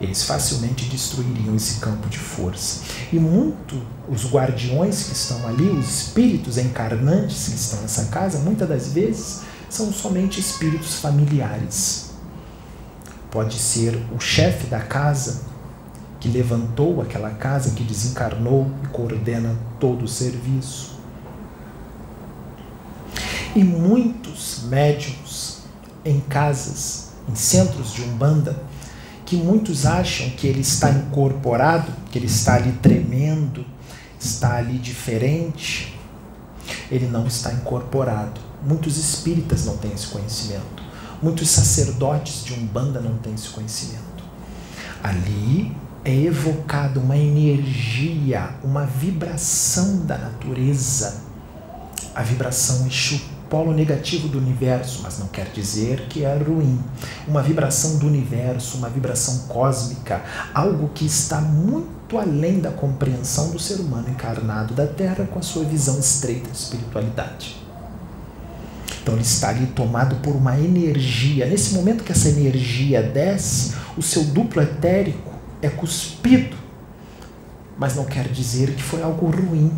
eles facilmente destruiriam esse campo de força. E muito os guardiões que estão ali, os espíritos encarnantes que estão nessa casa, muitas das vezes são somente espíritos familiares. Pode ser o chefe da casa que levantou aquela casa, que desencarnou e coordena todo o serviço. E muitos médiums em casas, em centros de umbanda, que muitos acham que ele está incorporado, que ele está ali tremendo, está ali diferente. Ele não está incorporado. Muitos espíritas não têm esse conhecimento. Muitos sacerdotes de Umbanda não têm esse conhecimento. Ali é evocada uma energia, uma vibração da natureza, a vibração Exu polo negativo do universo, mas não quer dizer que é ruim. Uma vibração do universo, uma vibração cósmica, algo que está muito além da compreensão do ser humano encarnado da Terra com a sua visão estreita de espiritualidade. Então ele está ali tomado por uma energia. Nesse momento que essa energia desce, o seu duplo etérico é cuspido. Mas não quer dizer que foi algo ruim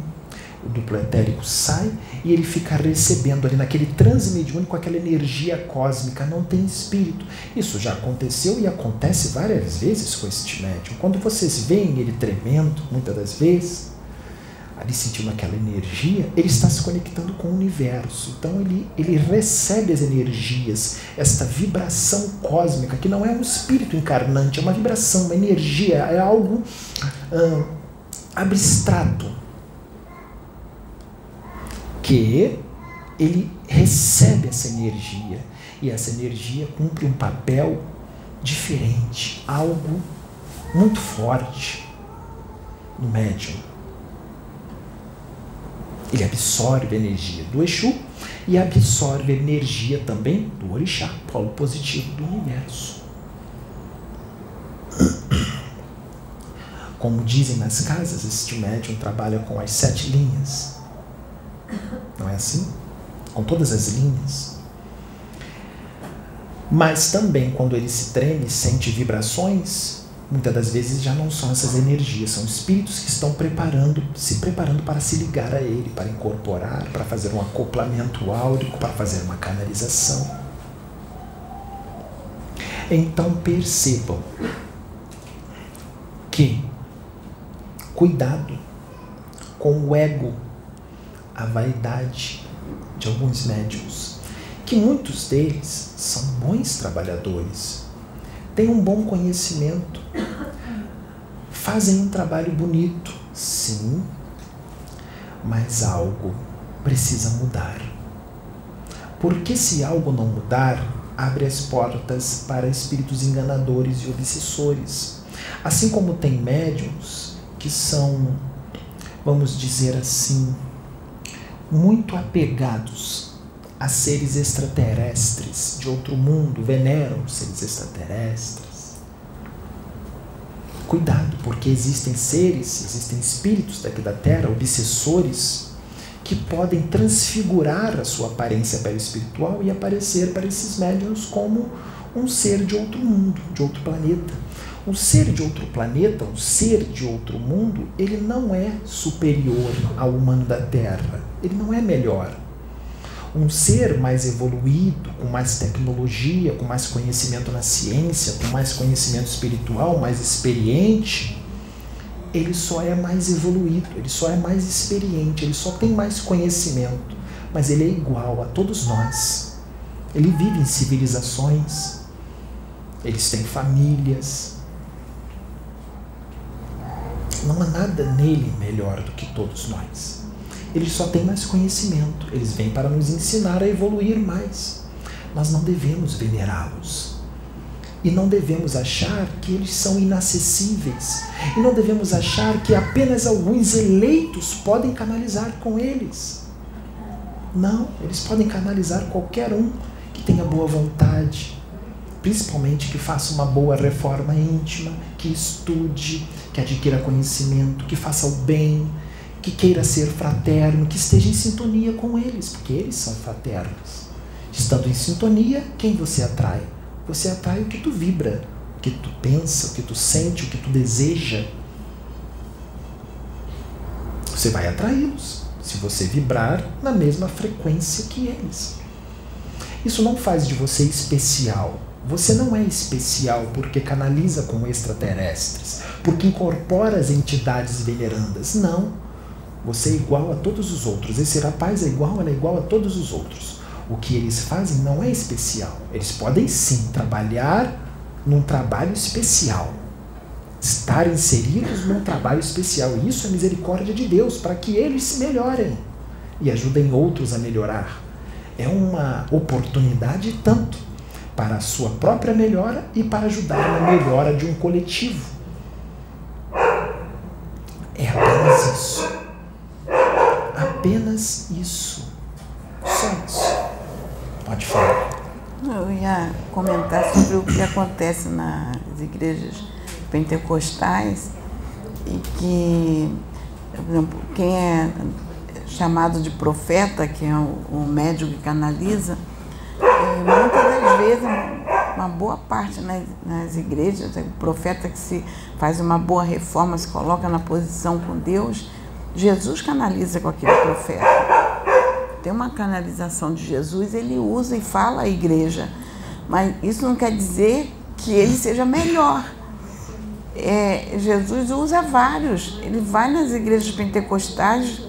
o duplo etérico sai e ele fica recebendo ali naquele transe mediúnico aquela energia cósmica, não tem espírito. Isso já aconteceu e acontece várias vezes com este médium. Quando vocês veem ele tremendo, muitas das vezes, ali sentindo aquela energia, ele está se conectando com o universo. Então ele, ele recebe as energias, esta vibração cósmica, que não é um espírito encarnante, é uma vibração, uma energia, é algo hum, abstrato que ele recebe essa energia e essa energia cumpre um papel diferente, algo muito forte no médium. Ele absorve a energia do Exu e absorve a energia também do Orixá, polo positivo do universo. Como dizem nas casas, este médium trabalha com as sete linhas não é assim? Com todas as linhas. Mas também quando ele se treme, sente vibrações, muitas das vezes já não são essas energias, são espíritos que estão preparando, se preparando para se ligar a ele, para incorporar, para fazer um acoplamento áurico, para fazer uma canalização. Então percebam que cuidado com o ego a vaidade de alguns médiums que muitos deles são bons trabalhadores, têm um bom conhecimento, fazem um trabalho bonito, sim, mas algo precisa mudar. Porque se algo não mudar, abre as portas para espíritos enganadores e obsessores. Assim como tem médiums que são, vamos dizer assim, muito apegados a seres extraterrestres de outro mundo, veneram seres extraterrestres. Cuidado, porque existem seres, existem espíritos daqui da Terra, obsessores, que podem transfigurar a sua aparência espiritual e aparecer para esses médiums como um ser de outro mundo, de outro planeta. Um ser de outro planeta, um ser de outro mundo, ele não é superior ao humano da Terra. Ele não é melhor. Um ser mais evoluído, com mais tecnologia, com mais conhecimento na ciência, com mais conhecimento espiritual, mais experiente, ele só é mais evoluído, ele só é mais experiente, ele só tem mais conhecimento, mas ele é igual a todos nós. Ele vive em civilizações, eles têm famílias. Não há nada nele melhor do que todos nós. Eles só têm mais conhecimento, eles vêm para nos ensinar a evoluir mais. Nós não devemos venerá-los e não devemos achar que eles são inacessíveis. E não devemos achar que apenas alguns eleitos podem canalizar com eles. Não, eles podem canalizar qualquer um que tenha boa vontade, principalmente que faça uma boa reforma íntima, que estude, que adquira conhecimento, que faça o bem, que queira ser fraterno, que esteja em sintonia com eles, porque eles são fraternos. Estando em sintonia, quem você atrai? Você atrai o que tu vibra, o que tu pensa, o que tu sente, o que tu deseja. Você vai atraí-los se você vibrar na mesma frequência que eles. Isso não faz de você especial. Você não é especial porque canaliza com extraterrestres, porque incorpora as entidades venerandas. Não. Você é igual a todos os outros. Esse rapaz é igual, ela é igual a todos os outros o que eles fazem não é especial. Eles podem sim trabalhar num trabalho especial. Estar inseridos num trabalho especial. Isso é misericórdia de Deus, para que eles se melhorem e ajudem outros a melhorar. É uma oportunidade tanto para a sua própria melhora e para ajudar na melhora de um coletivo. É apenas isso. Apenas isso. Só isso. Pode falar. Eu ia comentar sobre o que acontece nas igrejas pentecostais e que, por exemplo, quem é chamado de profeta, que é o, médico que canaliza, muitas das vezes, uma boa parte nas, nas igrejas, o profeta que se faz uma boa reforma, se coloca na posição com Deus, Jesus canaliza com aquele profeta tem uma canalização de Jesus, ele usa e fala à igreja. Mas isso não quer dizer que ele seja melhor. É, Jesus usa vários. Ele vai nas igrejas pentecostais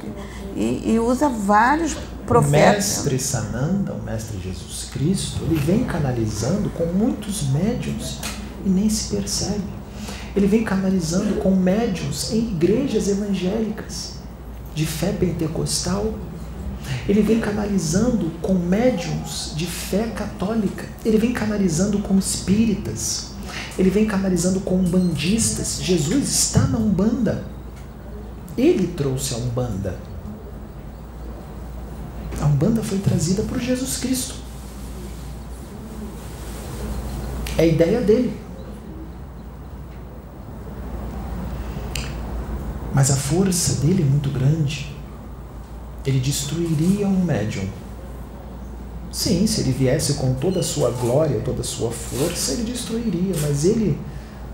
e, e usa vários profetas. O mestre Sananda, o mestre Jesus Cristo, ele vem canalizando com muitos médiums e nem se percebe. Ele vem canalizando com médiums em igrejas evangélicas de fé pentecostal ele vem canalizando com médiums de fé católica, ele vem canalizando com espíritas, ele vem canalizando com umbandistas. Jesus está na Umbanda. Ele trouxe a Umbanda. A Umbanda foi trazida por Jesus Cristo. É a ideia dele. Mas a força dele é muito grande ele destruiria um médium. Sim, se ele viesse com toda a sua glória, toda a sua força, ele destruiria, mas ele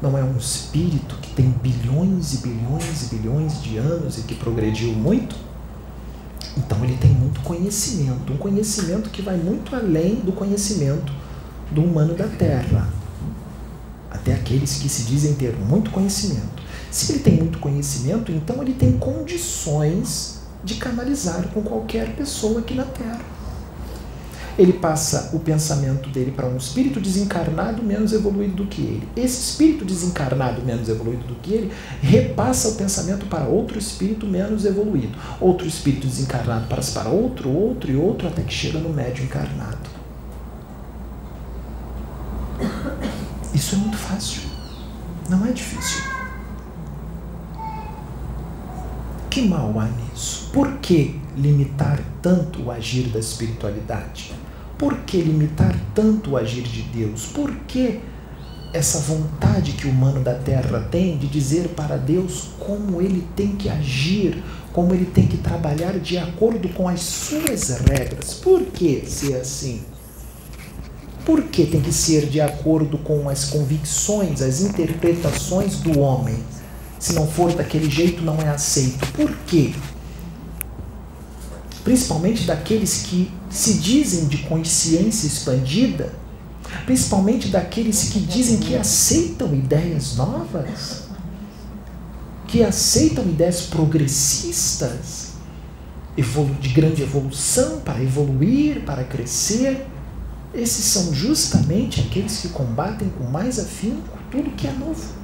não é um espírito que tem bilhões e bilhões e bilhões de anos e que progrediu muito. Então ele tem muito conhecimento, um conhecimento que vai muito além do conhecimento do humano da Terra. Até aqueles que se dizem ter muito conhecimento. Se ele tem muito conhecimento, então ele tem condições de canalizar com qualquer pessoa aqui na Terra. Ele passa o pensamento dele para um espírito desencarnado menos evoluído do que ele. Esse espírito desencarnado menos evoluído do que ele repassa o pensamento para outro espírito menos evoluído. Outro espírito desencarnado passa para outro, outro e outro, até que chega no médio encarnado. Isso é muito fácil. Não é difícil. Que mal há nisso? Por que limitar tanto o agir da espiritualidade? Por que limitar tanto o agir de Deus? Por que essa vontade que o humano da terra tem de dizer para Deus como ele tem que agir, como ele tem que trabalhar de acordo com as suas regras? Por que ser assim? Por que tem que ser de acordo com as convicções, as interpretações do homem? Se não for daquele jeito, não é aceito. Por quê? Principalmente daqueles que se dizem de consciência expandida, principalmente daqueles que dizem que aceitam ideias novas, que aceitam ideias progressistas, de grande evolução, para evoluir, para crescer. Esses são justamente aqueles que combatem com mais afinco tudo que é novo.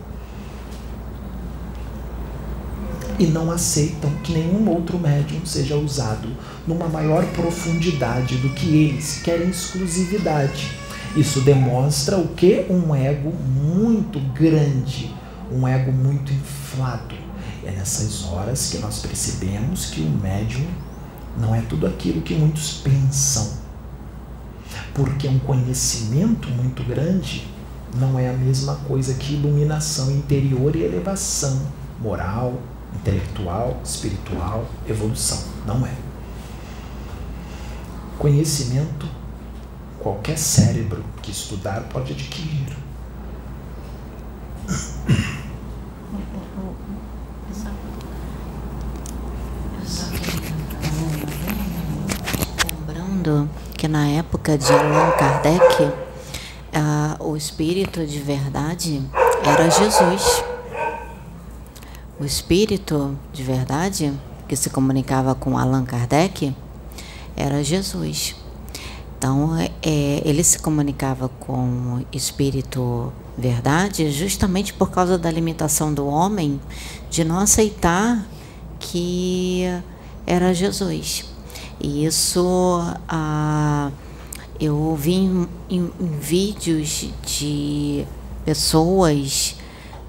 e não aceitam que nenhum outro médium seja usado numa maior profundidade do que eles, querem exclusividade. Isso demonstra o que? Um ego muito grande, um ego muito inflado. É nessas horas que nós percebemos que o médium não é tudo aquilo que muitos pensam. Porque um conhecimento muito grande não é a mesma coisa que iluminação interior e elevação moral, intelectual, espiritual, evolução. Não é. Conhecimento, qualquer cérebro que estudar pode adquirir. Lembrando que na época de Allan Kardec, o espírito de verdade era Jesus. O espírito de verdade que se comunicava com Allan Kardec era Jesus. Então, é, ele se comunicava com o espírito verdade justamente por causa da limitação do homem de não aceitar que era Jesus. E isso ah, eu vi em, em, em vídeos de pessoas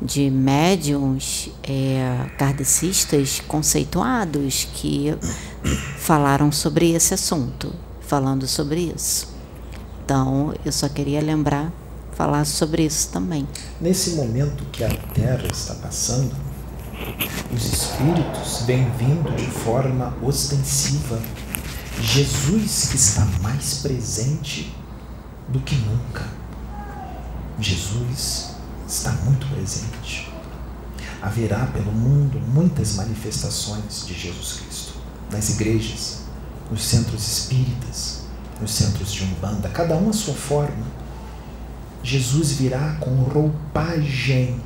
de médiums é, kardecistas conceituados que falaram sobre esse assunto, falando sobre isso. Então, eu só queria lembrar, falar sobre isso também. Nesse momento que a Terra está passando, os espíritos vêm vindo de forma ostensiva. Jesus está mais presente do que nunca. Jesus está muito presente. Haverá pelo mundo muitas manifestações de Jesus Cristo, nas igrejas, nos centros espíritas, nos centros de Umbanda, cada um a sua forma. Jesus virá com roupagem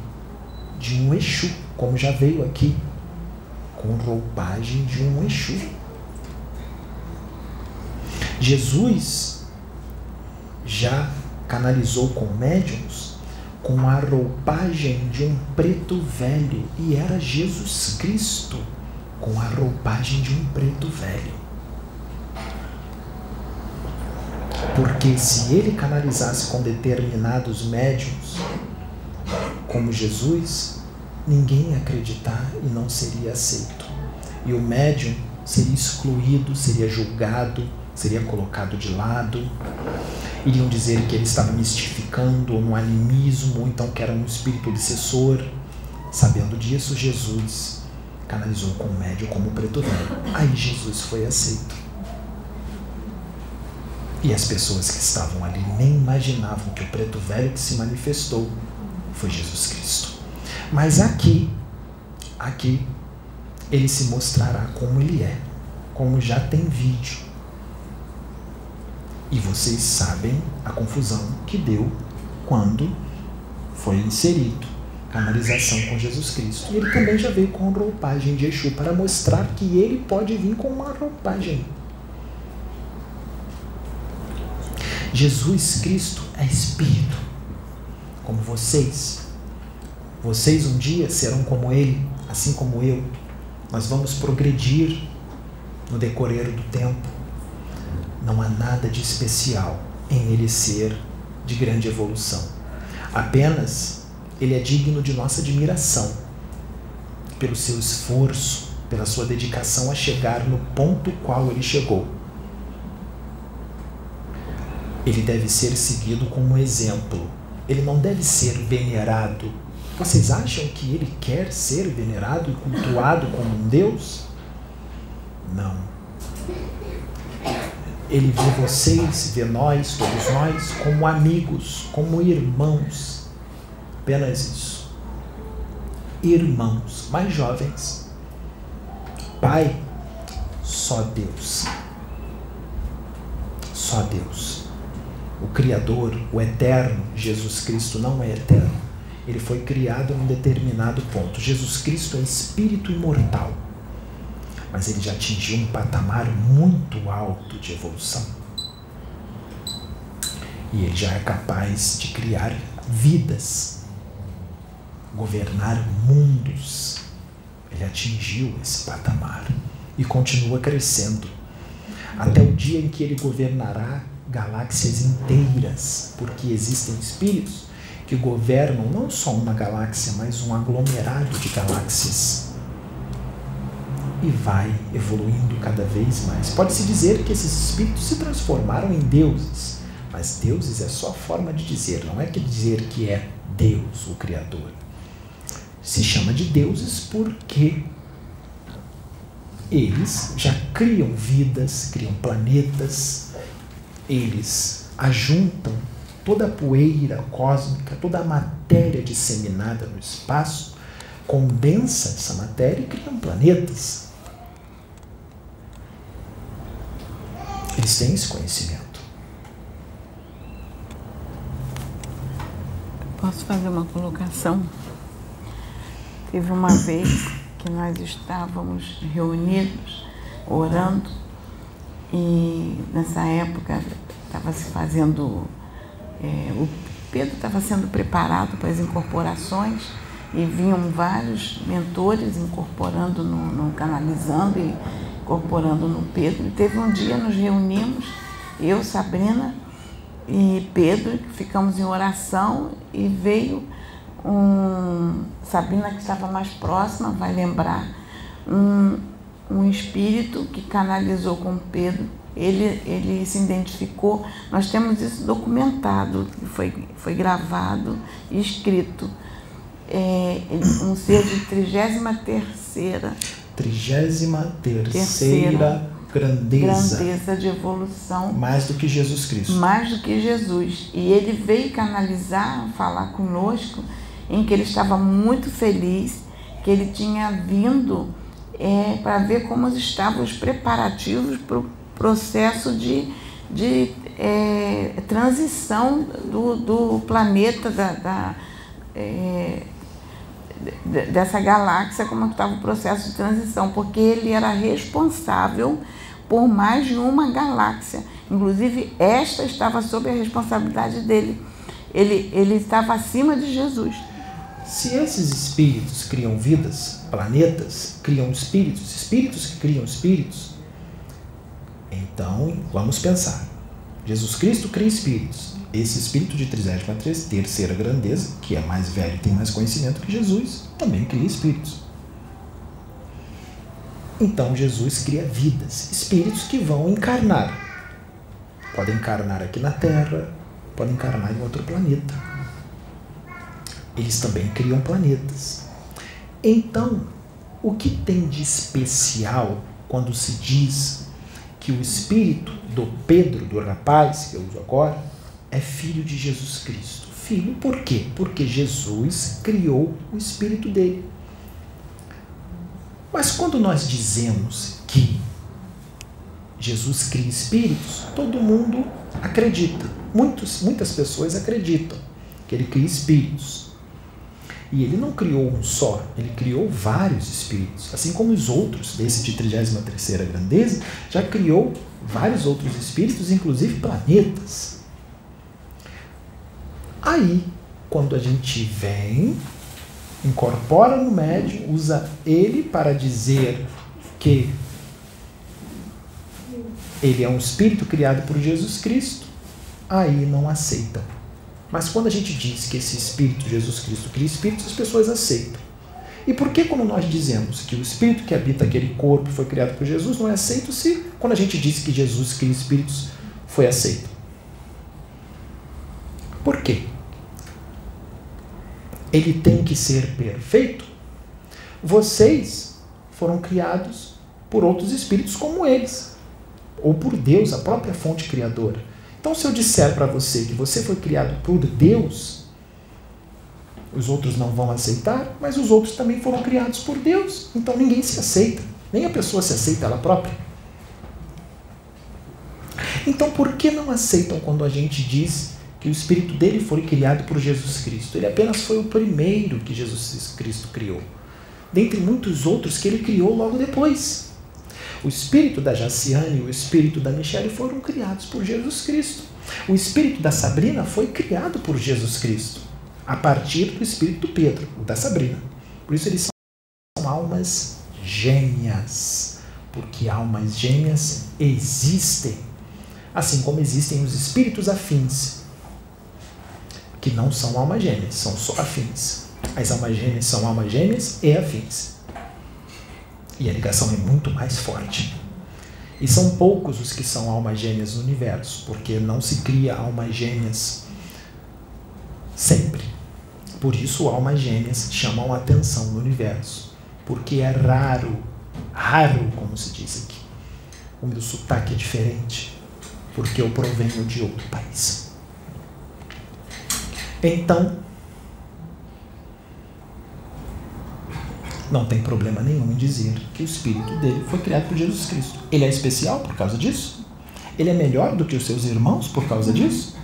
de um Exu, como já veio aqui, com roupagem de um Exu. Jesus já canalizou com médiums com a roupagem de um preto velho, e era Jesus Cristo com a roupagem de um preto velho. Porque se ele canalizasse com determinados médiums, como Jesus, ninguém ia acreditar e não seria aceito. E o médium seria excluído, seria julgado, seria colocado de lado iriam dizer que ele estava mistificando ou no animismo, ou então que era um espírito obsessor. Sabendo disso, Jesus canalizou com o médio como o preto velho. Aí Jesus foi aceito. E as pessoas que estavam ali nem imaginavam que o preto velho que se manifestou foi Jesus Cristo. Mas aqui, aqui, ele se mostrará como ele é, como já tem vídeo e vocês sabem a confusão que deu quando foi inserido canalização com Jesus Cristo. E ele também já veio com roupagem de Exu para mostrar que ele pode vir com uma roupagem. Jesus Cristo é Espírito, como vocês. Vocês um dia serão como Ele, assim como eu. Nós vamos progredir no decorrer do tempo. Não há nada de especial em Ele ser de grande evolução. Apenas Ele é digno de nossa admiração pelo seu esforço, pela sua dedicação a chegar no ponto qual Ele chegou ele deve ser seguido como exemplo. Ele não deve ser venerado. Vocês acham que ele quer ser venerado e cultuado como um Deus? Não. Ele vê vocês, vê nós, todos nós, como amigos, como irmãos. Apenas isso. Irmãos mais jovens. Pai, só Deus. Só Deus o Criador, o Eterno, Jesus Cristo não é eterno. Ele foi criado num determinado ponto. Jesus Cristo é espírito imortal. Mas ele já atingiu um patamar muito alto de evolução. E ele já é capaz de criar vidas, governar mundos. Ele atingiu esse patamar e continua crescendo até o dia em que ele governará galáxias inteiras, porque existem espíritos que governam não só uma galáxia, mas um aglomerado de galáxias. E vai evoluindo cada vez mais. Pode-se dizer que esses espíritos se transformaram em deuses, mas deuses é só forma de dizer, não é que dizer que é Deus, o Criador. Se chama de deuses porque eles já criam vidas, criam planetas, eles ajuntam toda a poeira cósmica, toda a matéria disseminada no espaço, condensa essa matéria e criam planetas. Eles têm esse conhecimento. Posso fazer uma colocação? Teve uma vez que nós estávamos reunidos orando e nessa época estava se fazendo, é, o Pedro estava sendo preparado para as incorporações e vinham vários mentores incorporando, no, no, canalizando e incorporando no Pedro. E teve um dia, nos reunimos, eu, Sabrina e Pedro, ficamos em oração e veio um. Sabrina, que estava mais próxima, vai lembrar, um, um espírito que canalizou com Pedro. Ele, ele se identificou, nós temos isso documentado, foi, foi gravado e escrito. É, um ser de 33 terceira. Trigésima terceira grandeza. Grandeza de evolução. Mais do que Jesus Cristo. Mais do que Jesus. E ele veio canalizar, falar conosco, em que ele estava muito feliz, que ele tinha vindo é, para ver como estavam os preparativos para o processo de, de é, transição do, do planeta, da, da é, dessa galáxia, como estava o processo de transição, porque ele era responsável por mais de uma galáxia. Inclusive, esta estava sob a responsabilidade dele. Ele, ele estava acima de Jesus. Se esses espíritos criam vidas, planetas criam espíritos, espíritos que criam espíritos, então vamos pensar. Jesus Cristo cria espíritos. Esse espírito de 33 terceira grandeza, que é mais velho e tem mais conhecimento que Jesus, também cria espíritos. Então Jesus cria vidas, espíritos que vão encarnar. Podem encarnar aqui na Terra, podem encarnar em outro planeta eles também criam planetas. Então, o que tem de especial quando se diz que o espírito do Pedro, do rapaz que eu uso agora, é filho de Jesus Cristo? Filho por quê? Porque Jesus criou o espírito dele. Mas quando nós dizemos que Jesus cria espíritos, todo mundo acredita. Muitos, muitas pessoas acreditam que ele cria espíritos. E ele não criou um só, ele criou vários espíritos. Assim como os outros, desse de 33 grandeza, já criou vários outros espíritos, inclusive planetas. Aí, quando a gente vem, incorpora no médium, usa ele para dizer que ele é um espírito criado por Jesus Cristo, aí não aceitam. Mas quando a gente diz que esse espírito, Jesus Cristo, cria espíritos, as pessoas aceitam. E por que quando nós dizemos que o espírito que habita aquele corpo foi criado por Jesus, não é aceito se quando a gente diz que Jesus cria espíritos foi aceito? Por quê? Ele tem que ser perfeito? Vocês foram criados por outros espíritos como eles, ou por Deus, a própria fonte criadora. Então, se eu disser para você que você foi criado por Deus, os outros não vão aceitar, mas os outros também foram criados por Deus. Então ninguém se aceita, nem a pessoa se aceita ela própria. Então por que não aceitam quando a gente diz que o espírito dele foi criado por Jesus Cristo? Ele apenas foi o primeiro que Jesus Cristo criou, dentre muitos outros que ele criou logo depois. O espírito da Jaciane e o espírito da Michelle foram criados por Jesus Cristo. O espírito da Sabrina foi criado por Jesus Cristo a partir do espírito do Pedro, o da Sabrina. Por isso eles são almas gêmeas, porque almas gêmeas existem, assim como existem os espíritos afins, que não são almas gêmeas, são só afins. As almas gêmeas são almas gêmeas e afins. E a ligação é muito mais forte. E são poucos os que são almas gêmeas no universo, porque não se cria almas gêmeas sempre. Por isso, almas gêmeas chamam atenção no universo, porque é raro, raro, como se diz aqui. O meu sotaque é diferente, porque eu provenho de outro país. Então, não tem problema nenhum em dizer que o espírito dele foi criado por Jesus Cristo. Ele é especial por causa disso? Ele é melhor do que os seus irmãos por causa disso?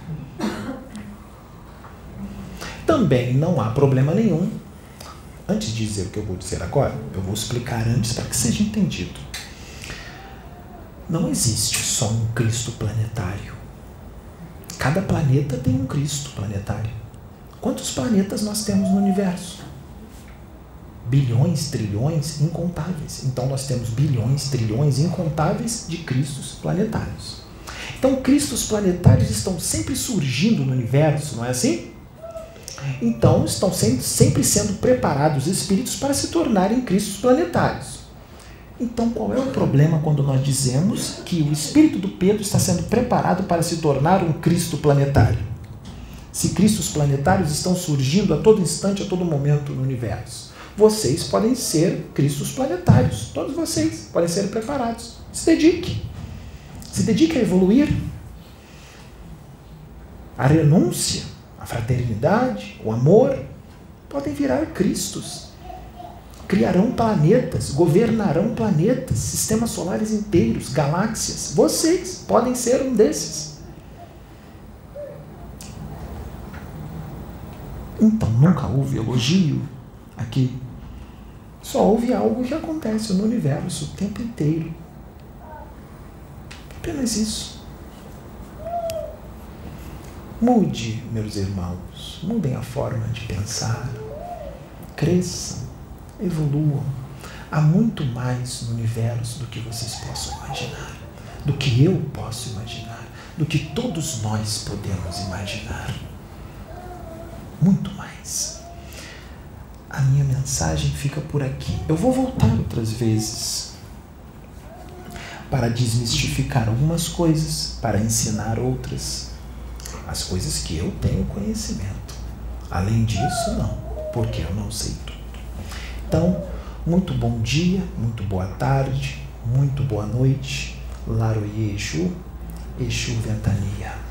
Também não há problema nenhum. Antes de dizer o que eu vou dizer agora, eu vou explicar antes para que seja entendido. Não existe só um Cristo planetário. Cada planeta tem um Cristo planetário. Quantos planetas nós temos no universo? Bilhões, trilhões, incontáveis. Então nós temos bilhões, trilhões, incontáveis de Cristos planetários. Então, Cristos planetários estão sempre surgindo no universo, não é assim? Então, estão sempre, sendo preparados espíritos para se tornarem Cristos planetários. Então, qual é o problema quando nós dizemos que o espírito do Pedro está sendo preparado para se tornar um Cristo planetário? Se Cristos planetários estão surgindo a todo instante, a todo momento no universo. Vocês podem ser Cristos planetários. Todos vocês podem ser preparados. Se dedique. Se dedique a evoluir. A renúncia a fraternidade, o amor, podem virar Cristos. Criarão planetas, governarão planetas, sistemas solares inteiros, galáxias. Vocês podem ser um desses. Então, nunca houve elogio aqui. Só houve algo que acontece no universo o tempo inteiro. Apenas isso. Mude, meus irmãos, mudem a forma de pensar, cresçam, evoluam. Há muito mais no universo do que vocês possam imaginar, do que eu posso imaginar, do que todos nós podemos imaginar. Muito mais. A minha mensagem fica por aqui. Eu vou voltar outras vezes para desmistificar algumas coisas, para ensinar outras as coisas que eu tenho conhecimento. Além disso, não, porque eu não sei tudo. Então, muito bom dia, muito boa tarde, muito boa noite. Laroye Exu, Exu Ventania.